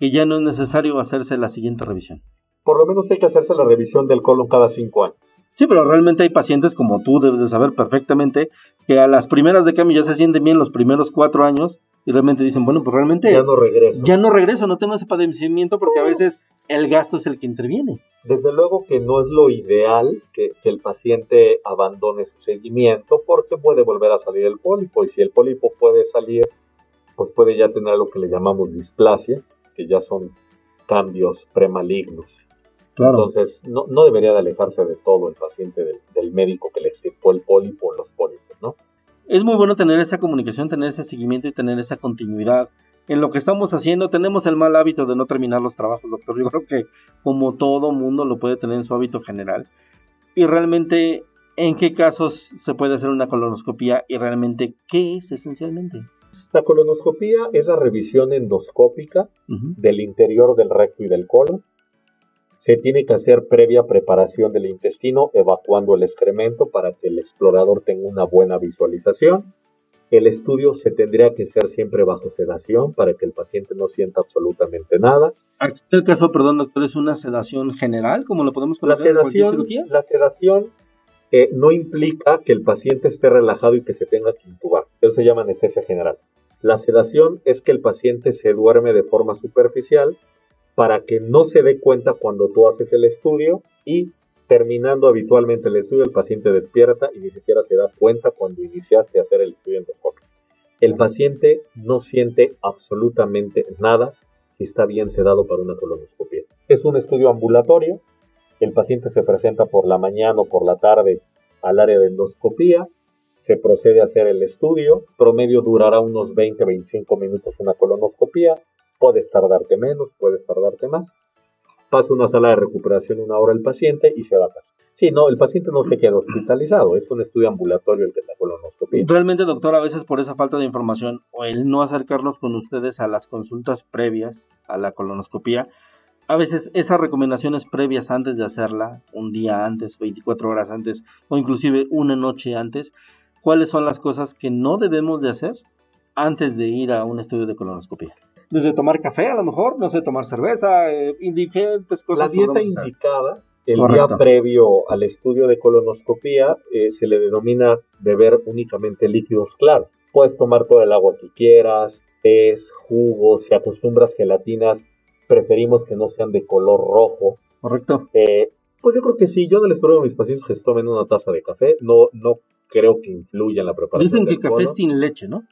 que ya no es necesario hacerse la siguiente revisión? Por lo menos hay que hacerse la revisión del colon cada cinco años. Sí, pero realmente hay pacientes, como tú debes de saber perfectamente, que a las primeras de cambio ya se sienten bien los primeros cuatro años y realmente dicen, bueno, pues realmente Ya no regreso. ya no regreso, no tengo ese padecimiento porque a veces el gasto es el que interviene. Desde luego que no es lo ideal que, que el paciente abandone su seguimiento porque puede volver a salir el pólipo y si el pólipo puede salir, pues puede ya tener lo que le llamamos displasia, que ya son cambios premalignos. Entonces, no, no debería de alejarse de todo el paciente del, del médico que le extirpó el pólipo o los pólipos, ¿no? es muy bueno tener esa comunicación, tener ese seguimiento y tener esa continuidad en lo que estamos haciendo. Tenemos el mal hábito de no terminar los trabajos, doctor. Yo creo que como todo mundo lo puede tener en su hábito general. Y realmente, ¿en qué casos se puede hacer una colonoscopia? Y realmente, ¿qué es esencialmente? La colonoscopía es la revisión endoscópica del interior del recto y del colon. Se tiene que hacer previa preparación del intestino, evacuando el excremento para que el explorador tenga una buena visualización. El estudio se tendría que hacer siempre bajo sedación para que el paciente no sienta absolutamente nada. Aquí el caso, perdón, doctor, es una sedación general, como lo podemos La conocer en cualquier sedación, cirugía. la sedación eh, no implica que el paciente esté relajado y que se tenga que intubar. Eso se llama anestesia general. La sedación es que el paciente se duerme de forma superficial para que no se dé cuenta cuando tú haces el estudio y terminando habitualmente el estudio el paciente despierta y ni siquiera se da cuenta cuando iniciaste a hacer el estudio endoscópico. El paciente no siente absolutamente nada si está bien sedado para una colonoscopia. Es un estudio ambulatorio, el paciente se presenta por la mañana o por la tarde al área de endoscopía, se procede a hacer el estudio, promedio durará unos 20-25 minutos una colonoscopía, puedes tardarte menos, puedes tardarte más, pasa una sala de recuperación una hora el paciente y se va a casa. Sí, no, el paciente no se queda hospitalizado, es un estudio ambulatorio el que la colonoscopia. Realmente, doctor, a veces por esa falta de información o el no acercarnos con ustedes a las consultas previas a la colonoscopía, a veces esas recomendaciones previas antes de hacerla, un día antes, 24 horas antes o inclusive una noche antes, ¿cuáles son las cosas que no debemos de hacer antes de ir a un estudio de colonoscopía? Desde tomar café, a lo mejor, no sé, tomar cerveza, eh, diferentes La cosas. dieta podemos hacer. indicada, el Correcto. día previo al estudio de colonoscopía, eh, se le denomina beber únicamente líquidos claros. Puedes tomar todo el agua que quieras, tés, jugos, si acostumbras gelatinas, preferimos que no sean de color rojo. Correcto. Eh, pues yo creo que sí, yo no les pruebo a mis pacientes que se tomen una taza de café, no, no creo que influya en la preparación Dicen que del café colon. sin leche, ¿no?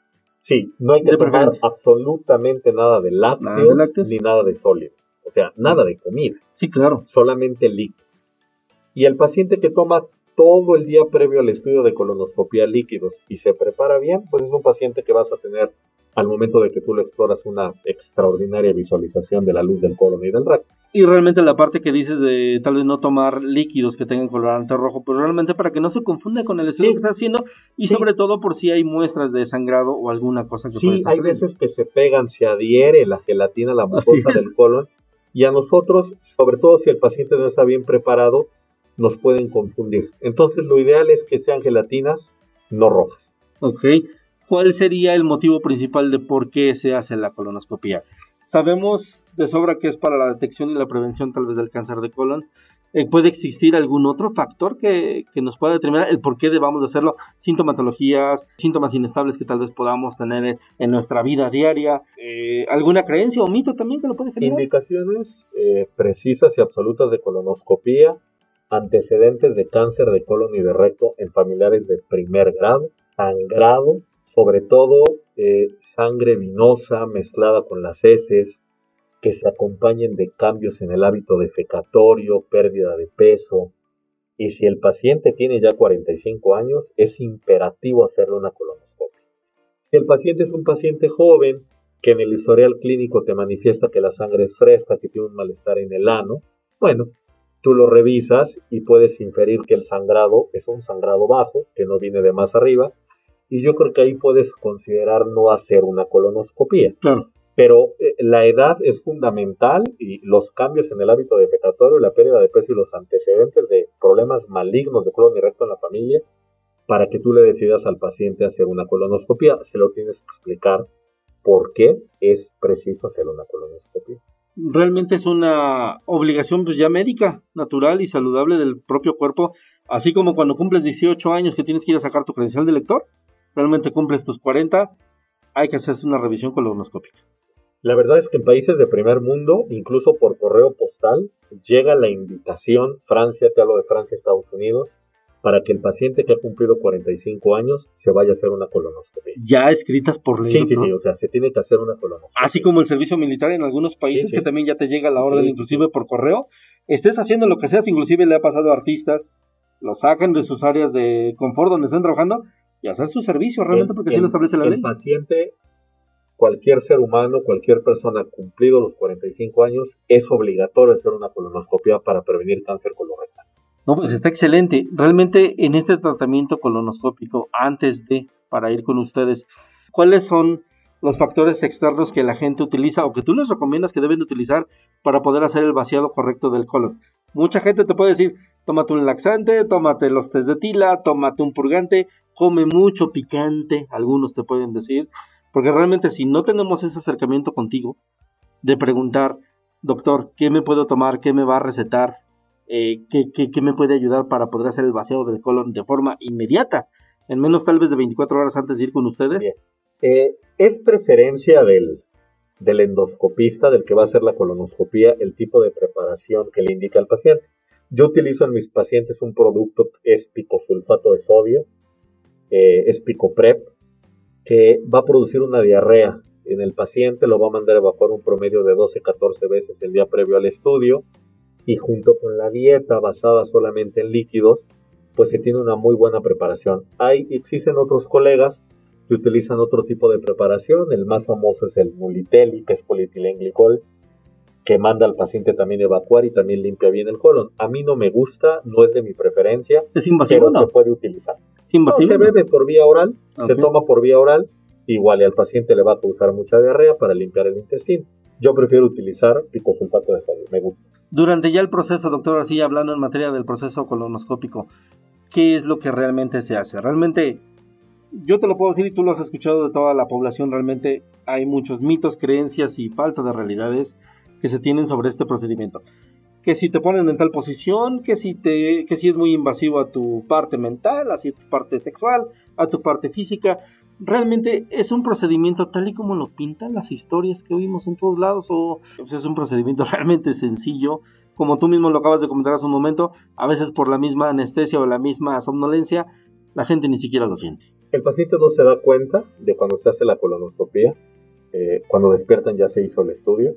Sí, no hay que De tomar absolutamente nada de lácteos, Nada de lácteos. ni nada de sólido. O sea, nada de comida Sí, claro. solamente líquido. Y el paciente que toma todo el día previo al estudio de colonoscopía líquidos y se prepara bien, pues es un paciente que vas a tener al momento de que tú lo exploras una extraordinaria visualización de la luz del colon y del recto. Y realmente la parte que dices de tal vez no tomar líquidos que tengan colorante rojo, pues realmente para que no se confunda con el estudio Sí. que está haciendo y Sí. sobre todo por si hay muestras de sangrado o alguna cosa que Sí, estar hay veces que se pegan, se adhiere la gelatina a la mucosa del colon y a nosotros, sobre todo si el paciente no está bien preparado, nos pueden confundir. Entonces lo ideal es que sean gelatinas no rojas. Ok. ¿Cuál sería el motivo principal de por qué se hace la colonoscopia? Sabemos de sobra que es para la detección y la prevención tal vez del cáncer de colon. Eh, ¿Puede existir algún otro factor que, que nos pueda determinar el por qué debamos de hacerlo? Sintomatologías, síntomas inestables que tal vez podamos tener en, en nuestra vida diaria. Eh, ¿Alguna creencia o mito también que lo puede generar? Indicaciones eh, precisas y absolutas de colonoscopía, antecedentes de cáncer de colon y de recto en familiares de primer grado, sangrado, sobre todo eh, sangre vinosa mezclada con las heces, que se acompañen de cambios en el hábito defecatorio, pérdida de peso. Y si el paciente tiene ya 45 años, es imperativo hacerle una colonoscopia. El paciente es un paciente joven que en el historial clínico te manifiesta que la sangre es fresca, que tiene un malestar en el ano. Bueno, tú lo revisas y puedes inferir que el sangrado es un sangrado bajo, que no viene de más arriba, y yo creo que ahí puedes considerar no hacer una colonoscopía. Claro. Pero eh, la edad es fundamental y los cambios en el hábito defecatorio, la pérdida de peso y los antecedentes de problemas malignos de colon y recto en la familia, para que tú le decidas al paciente hacer una colonoscopia, se lo tienes que explicar por qué es preciso hacer una colonoscopia. Realmente es una obligación pues ya médica, natural y saludable del propio cuerpo, así como cuando cumples 18 años que tienes que ir a sacar tu credencial de lector, realmente cumples tus 40, hay que hacerse una revisión colonoscópica. La verdad es que en países de primer mundo, incluso por correo postal, llega la invitación, Francia, te hablo de Francia, Estados Unidos, para que el paciente que ha cumplido 45 años se vaya a hacer una colonoscopia. Ya escritas por ley. Sí, sí, sí, o sea, se tiene que hacer una colonoscopia. Así como el servicio militar en algunos países, Sí, sí. que también ya te llega la orden, Sí. inclusive por correo. Estés haciendo lo que seas, inclusive le ha pasado a artistas, lo sacan de sus áreas de confort donde están trabajando y hacer su servicio realmente El- porque así el- lo establece la el ley. paciente, cualquier ser humano, cualquier persona cumplido los 45 años, es obligatorio hacer una colonoscopia para prevenir cáncer colorectal. No, pues está excelente. Realmente en este tratamiento colonoscópico, antes de, para ir con ustedes, ¿cuáles son los factores externos que la gente utiliza o que tú les recomiendas que deben de utilizar para poder hacer el vaciado correcto del colon? Mucha gente te puede decir, tómate un laxante, tómate los test de tila, tómate un purgante, come mucho picante, algunos te pueden decir, porque realmente si no tenemos ese acercamiento contigo, de preguntar, doctor, ¿qué me puedo tomar? ¿Qué me va a recetar? eh, ¿qué, me puede ayudar para poder hacer el vaciado del colon de forma inmediata? En menos tal vez de 24 horas antes de ir con ustedes. Eh, es preferencia del, endoscopista, del que va a hacer la colonoscopia, el tipo de preparación que le indica al paciente. Yo utilizo en mis pacientes un producto que es picosulfato de sodio, eh, es picoprep, que va a producir una diarrea en el paciente, lo va a mandar a evacuar un promedio de 12-14 veces el día previo al estudio, y junto con la dieta basada solamente en líquidos, pues se tiene una muy buena preparación. Hay, existen otros colegas que utilizan otro tipo de preparación. El más famoso es el Muliteli, que es politilenglicol, que manda al paciente también evacuar y también limpia bien el colon. A mí no me gusta, no es de mi preferencia, ¿Es invasivo pero no? se puede utilizar. ¿Es No, invasivo? se bebe por vía oral, se toma por vía oral, igual y al paciente le va a causar mucha diarrea para limpiar el intestino. Yo prefiero utilizar picosulfato de sodio, me gusta. Durante ya el proceso, doctor, así hablando en materia del proceso colonoscópico, ¿qué es lo que realmente se hace? Realmente, yo te lo puedo decir y tú lo has escuchado de toda la población, realmente hay muchos mitos, creencias y falta de realidades que se tienen sobre este procedimiento. Que si te ponen en tal posición, que si, te, que si es muy invasivo a tu parte mental, a tu parte sexual, a tu parte física. ¿Realmente es un procedimiento tal y como lo pintan las historias que oímos en todos lados o pues, es un procedimiento realmente sencillo? Como tú mismo lo acabas de comentar hace un momento, a veces por la misma anestesia o la misma somnolencia, la gente ni siquiera lo siente. El paciente no se da cuenta de cuando se hace la colonoscopia, eh, cuando despiertan ya se hizo el estudio.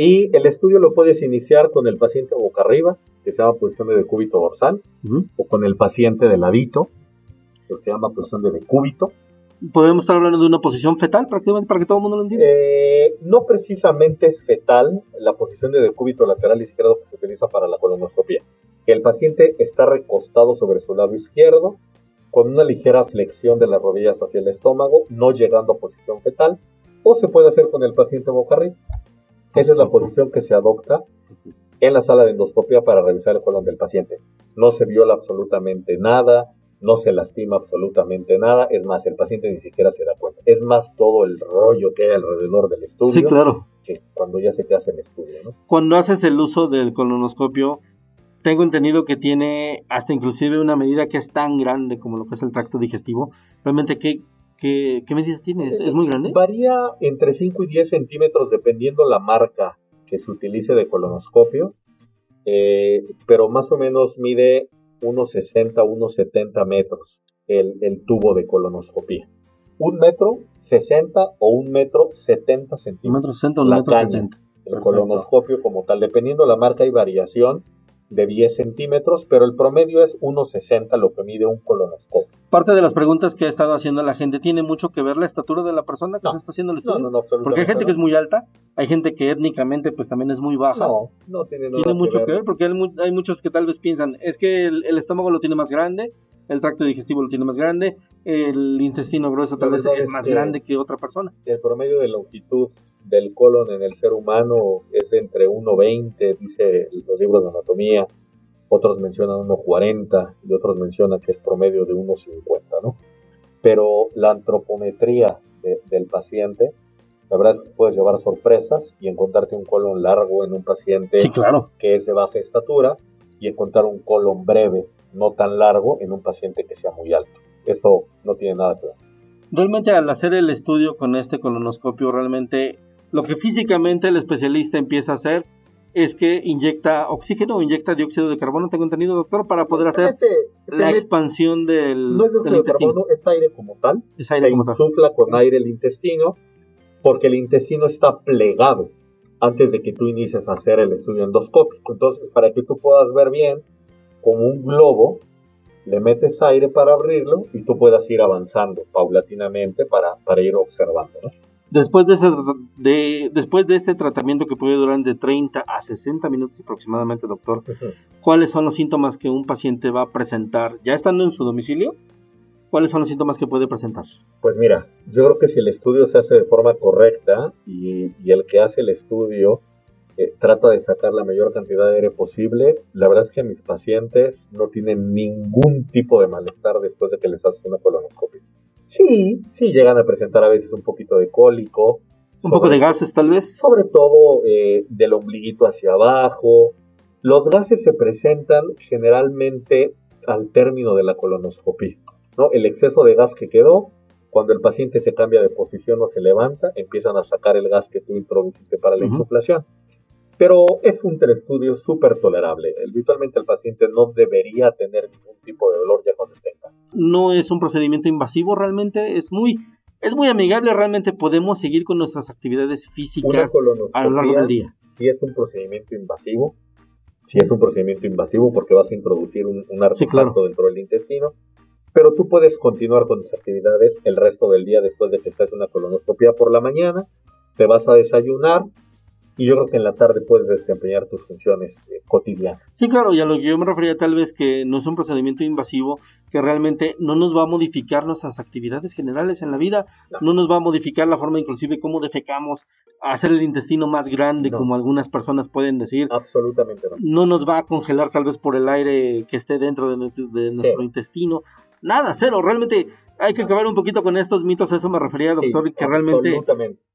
Y el estudio lo puedes iniciar con el paciente boca arriba, que se llama posición de decúbito dorsal, o con el paciente de ladito, que se llama posición de decúbito. Podemos estar hablando de una posición fetal prácticamente para que todo el mundo lo entienda. Eh, no precisamente es fetal la posición de decúbito lateral izquierdo que se utiliza para la colonoscopia. Que el paciente está recostado sobre su lado izquierdo, con una ligera flexión de las rodillas hacia el estómago, no llegando a posición fetal, o se puede hacer con el paciente boca arriba. Esa es la posición que se adopta en la sala de endoscopia para revisar el colon del paciente. No se viola absolutamente nada, no se lastima absolutamente nada, es más, el paciente ni siquiera se da cuenta. Es más todo el rollo que hay alrededor del estudio Sí, claro. que cuando ya se te hace el estudio, ¿no? Cuando haces el uso del colonoscopio, tengo entendido que tiene hasta inclusive una medida que es tan grande como lo que es el tracto digestivo. Realmente, ¿qué, qué, qué medida tiene? ¿Es, es muy grande? Varía entre 5 y 10 centímetros dependiendo la marca que se utilice de colonoscopio, eh, pero más o menos mide unos 60, unos 70 metros el, el tubo de colonoscopía. Un metro 60 o un metro 70 ¿Un centímetros. metro sesenta o un metro caña. setenta? El Perfecto. colonoscopio como tal, dependiendo la marca hay variación de 10 centímetros, pero el promedio es 1,60 lo que mide un colonoscopio. Parte de las preguntas que ha estado haciendo la gente tiene mucho que ver la estatura de la persona que se está haciendo el estudio. No, no, no, porque hay gente que es muy alta, hay gente que étnicamente pues también es muy baja. No, no tiene, nada tiene mucho que ver. porque hay, muchos que tal vez piensan, es que el, estómago lo tiene más grande, el tracto digestivo lo tiene más grande, el intestino grueso tal vez es más grande que otra persona. El promedio de longitud del colon en el ser humano es entre 1,20, dice los libros de anatomía, otros mencionan 1,40 y otros mencionan que es promedio de 1,50, ¿no? Pero la antropometría del paciente, la verdad es que puedes llevar sorpresas y encontrarte un colon largo en un paciente claro. que es de baja estatura y encontrar un colon breve, no tan largo, en un paciente que sea muy alto. Eso no tiene nada que ver. Realmente al hacer el estudio con este colonoscopio, realmente lo que físicamente el especialista empieza a hacer es que inyecta oxígeno o inyecta dióxido de carbono, tengo entendido, doctor, para poder hacer la expansión del, no es dióxido de carbono, es aire como tal. Es aire Se insufla con aire el intestino porque el intestino está plegado antes de que tú inicies a hacer el estudio endoscópico. Entonces, para que tú puedas ver bien, como un globo, le metes aire para abrirlo y tú puedas ir avanzando paulatinamente para, para ir observando. ¿no? Después de, de, después de este tratamiento que puede durar de 30 a 60 minutos aproximadamente, doctor, ¿cuáles son los síntomas que un paciente va a presentar ya estando en su domicilio? ¿Cuáles son los síntomas que puede presentar? Pues mira, yo creo que si el estudio se hace de forma correcta y, el que hace el estudio eh, trata de sacar la mayor cantidad de aire posible, la verdad es que mis pacientes no tienen ningún tipo de malestar después de que les haces una colonoscopia. Sí, sí llegan a presentar a veces un poquito de cólico. Un poco de gases tal vez. Sobre todo eh, del ombliguito hacia abajo. Los gases se presentan generalmente al término de la colonoscopia. ¿no? El exceso de gas que quedó, cuando el paciente se cambia de posición o se levanta, empiezan a sacar el gas que tú introduciste para la insuflación. Pero es un telestudio súper tolerable. Habitualmente el paciente no debería tener ningún tipo de dolor ya cuando tenga. No es un procedimiento invasivo, realmente es muy, es muy amigable. Realmente podemos seguir con nuestras actividades físicas a lo largo del día. Si es un procedimiento invasivo, si es un procedimiento invasivo porque vas a introducir un, un artefacto dentro del intestino, pero tú puedes continuar con tus actividades el resto del día después de que estés una colonoscopia por la mañana, te vas a desayunar, y yo creo que en la tarde puedes desempeñar tus funciones eh, cotidianas. Sí, claro, y a lo que yo me refería tal vez que no es un procedimiento invasivo que realmente no nos va a modificar nuestras actividades generales en la vida, no, nos va a modificar la forma inclusive cómo defecamos, hacer el intestino más grande, como algunas personas pueden decir. Absolutamente no. No nos va a congelar tal vez por el aire que esté dentro de nuestro, intestino. Nada, cero, realmente hay que acabar un poquito con estos mitos, a eso me refería, doctor, que realmente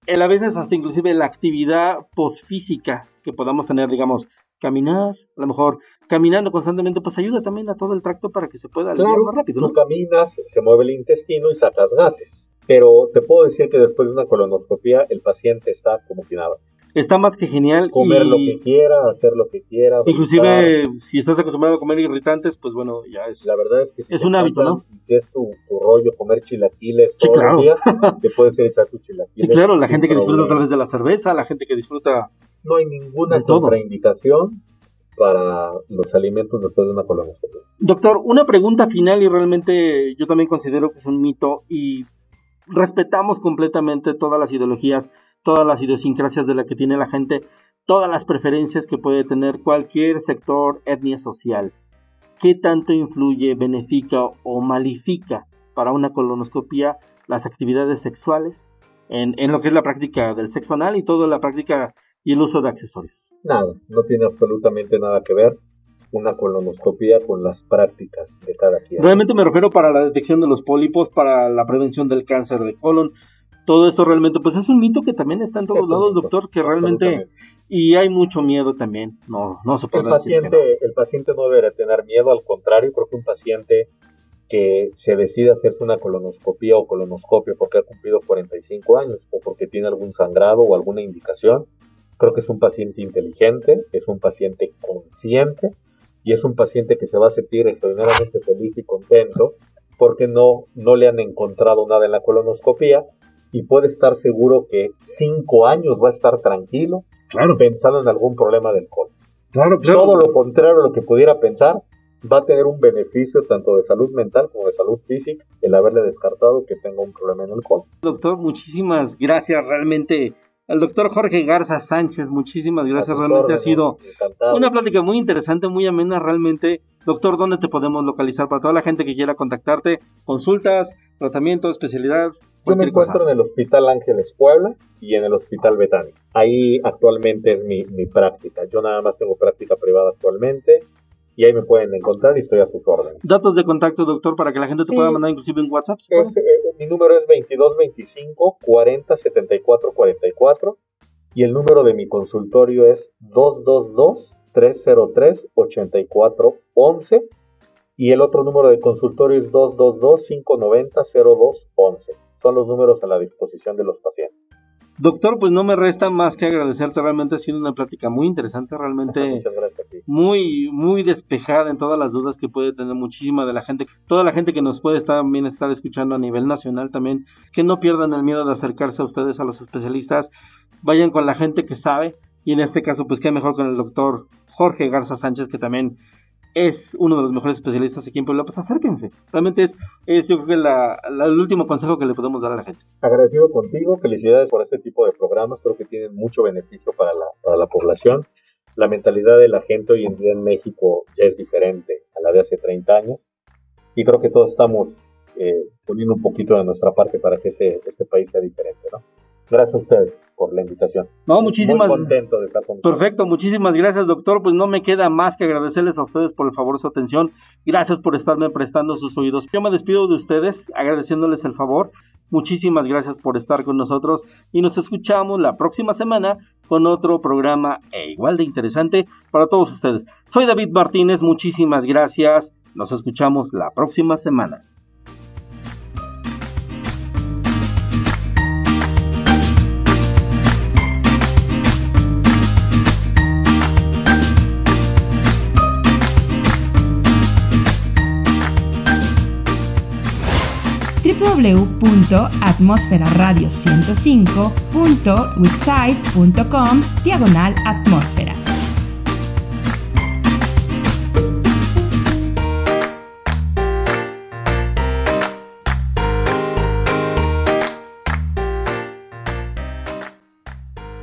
el, a veces hasta inclusive la actividad posfísica que podamos tener, digamos, caminar, a lo mejor caminando constantemente, pues ayuda también a todo el tracto para que se pueda aliviar más rápido. ¿no? Tú caminas, se mueve el intestino y sacas gases. Pero te puedo decir que después de una colonoscopia el paciente está como si nada está más que genial. Comer lo que quiera, hacer lo que quiera. Inclusive, si estás acostumbrado a comer irritantes, pues bueno, ya es. La verdad es que es un hábito, ¿no? Si es tu, rollo comer chilaquiles sí, todo claro. día, te puedes echar tus chilaquiles. Sí, claro, la gente que disfruta a través de la cerveza, la gente que disfruta. No hay ninguna contraindicación para los alimentos después de una colonoscopia. Doctor, una pregunta final y realmente yo también considero que es un mito y respetamos completamente todas las ideologías todas las idiosincrasias de la que tiene la gente, todas las preferencias que puede tener cualquier sector, etnia social. ¿Qué tanto influye, beneficia o malifica para una colonoscopia las actividades sexuales en, lo que es la práctica del sexo anal y toda la práctica y el uso de accesorios? Nada, no tiene absolutamente nada que ver una colonoscopia con las prácticas de cada quien. Realmente me refiero para la detección de los pólipos, para la prevención del cáncer de colon, todo esto realmente, pues es un mito que también está en todos lados, doctor, que realmente, y hay mucho miedo también, no, no se puede el paciente, decir El paciente no debería tener miedo, al contrario, creo que un paciente que se decide hacerse una colonoscopia o colonoscopio porque ha cumplido 45 años o porque tiene algún sangrado o alguna indicación, creo que es un paciente inteligente, es un paciente consciente y es un paciente que se va a sentir extraordinariamente feliz y contento porque no, no le han encontrado nada en la colonoscopia y puede estar seguro que cinco años va a estar tranquilo, claro. pensando en algún problema del colon. Claro, claro. Todo lo contrario a lo que pudiera pensar, va a tener un beneficio tanto de salud mental como de salud física el haberle descartado que tenga un problema en el colon. Doctor, muchísimas gracias. Realmente al doctor Jorge Garza Sánchez, muchísimas gracias. Realmente ha sido una plática muy interesante, muy amena. Realmente, doctor, ¿dónde te podemos localizar para toda la gente que quiera contactarte? Consultas, tratamiento, especialidad. Yo me encuentro en el Hospital Ángeles Puebla y en el Hospital Betania. Ahí actualmente es mi, mi práctica. Yo nada más tengo práctica privada actualmente y ahí me pueden encontrar y estoy a sus órdenes. Datos de contacto, doctor, para que la gente te pueda mandar inclusive en WhatsApp. Eh, mi número es 2225 40 74 44 y el número de mi consultorio es 222 303 84 11 y el otro número de consultorio es 222 590 02 11. Son los números a la disposición de los pacientes. Doctor, pues no me resta más que agradecerte. Realmente ha sido una plática muy interesante, realmente muy, muy despejada en todas las dudas que puede tener muchísima de la gente, toda la gente que nos puede también estar escuchando a nivel nacional también, que no pierdan el miedo de acercarse a ustedes, a los especialistas, vayan con la gente que sabe, y en este caso, pues qué mejor con el doctor Jorge Garza Sánchez, que también es uno de los mejores especialistas aquí en Puebla, pues acérquense. Realmente es, es yo creo que el último consejo que le podemos dar a la gente. Agradecido contigo, felicidades por este tipo de programas, creo que tienen mucho beneficio para la, para la población. La mentalidad de la gente hoy en día en México ya es diferente a la de hace 30 años y creo que todos estamos eh, poniendo un poquito de nuestra parte para que este, este país sea diferente, ¿no? Gracias a ustedes por la invitación. No, muchísimas. Muy contento de estar con Perfecto, muchísimas gracias, doctor. Pues no me queda más que agradecerles a ustedes por el favor su atención. Gracias por estarme prestando sus oídos. Yo me despido de ustedes agradeciéndoles el favor. Muchísimas gracias por estar con nosotros y nos escuchamos la próxima semana con otro programa e igual de interesante para todos ustedes. Soy David Martínez, muchísimas gracias. Nos escuchamos la próxima semana. www.atmosferaradio105.witsite.com diagonal atmósfera.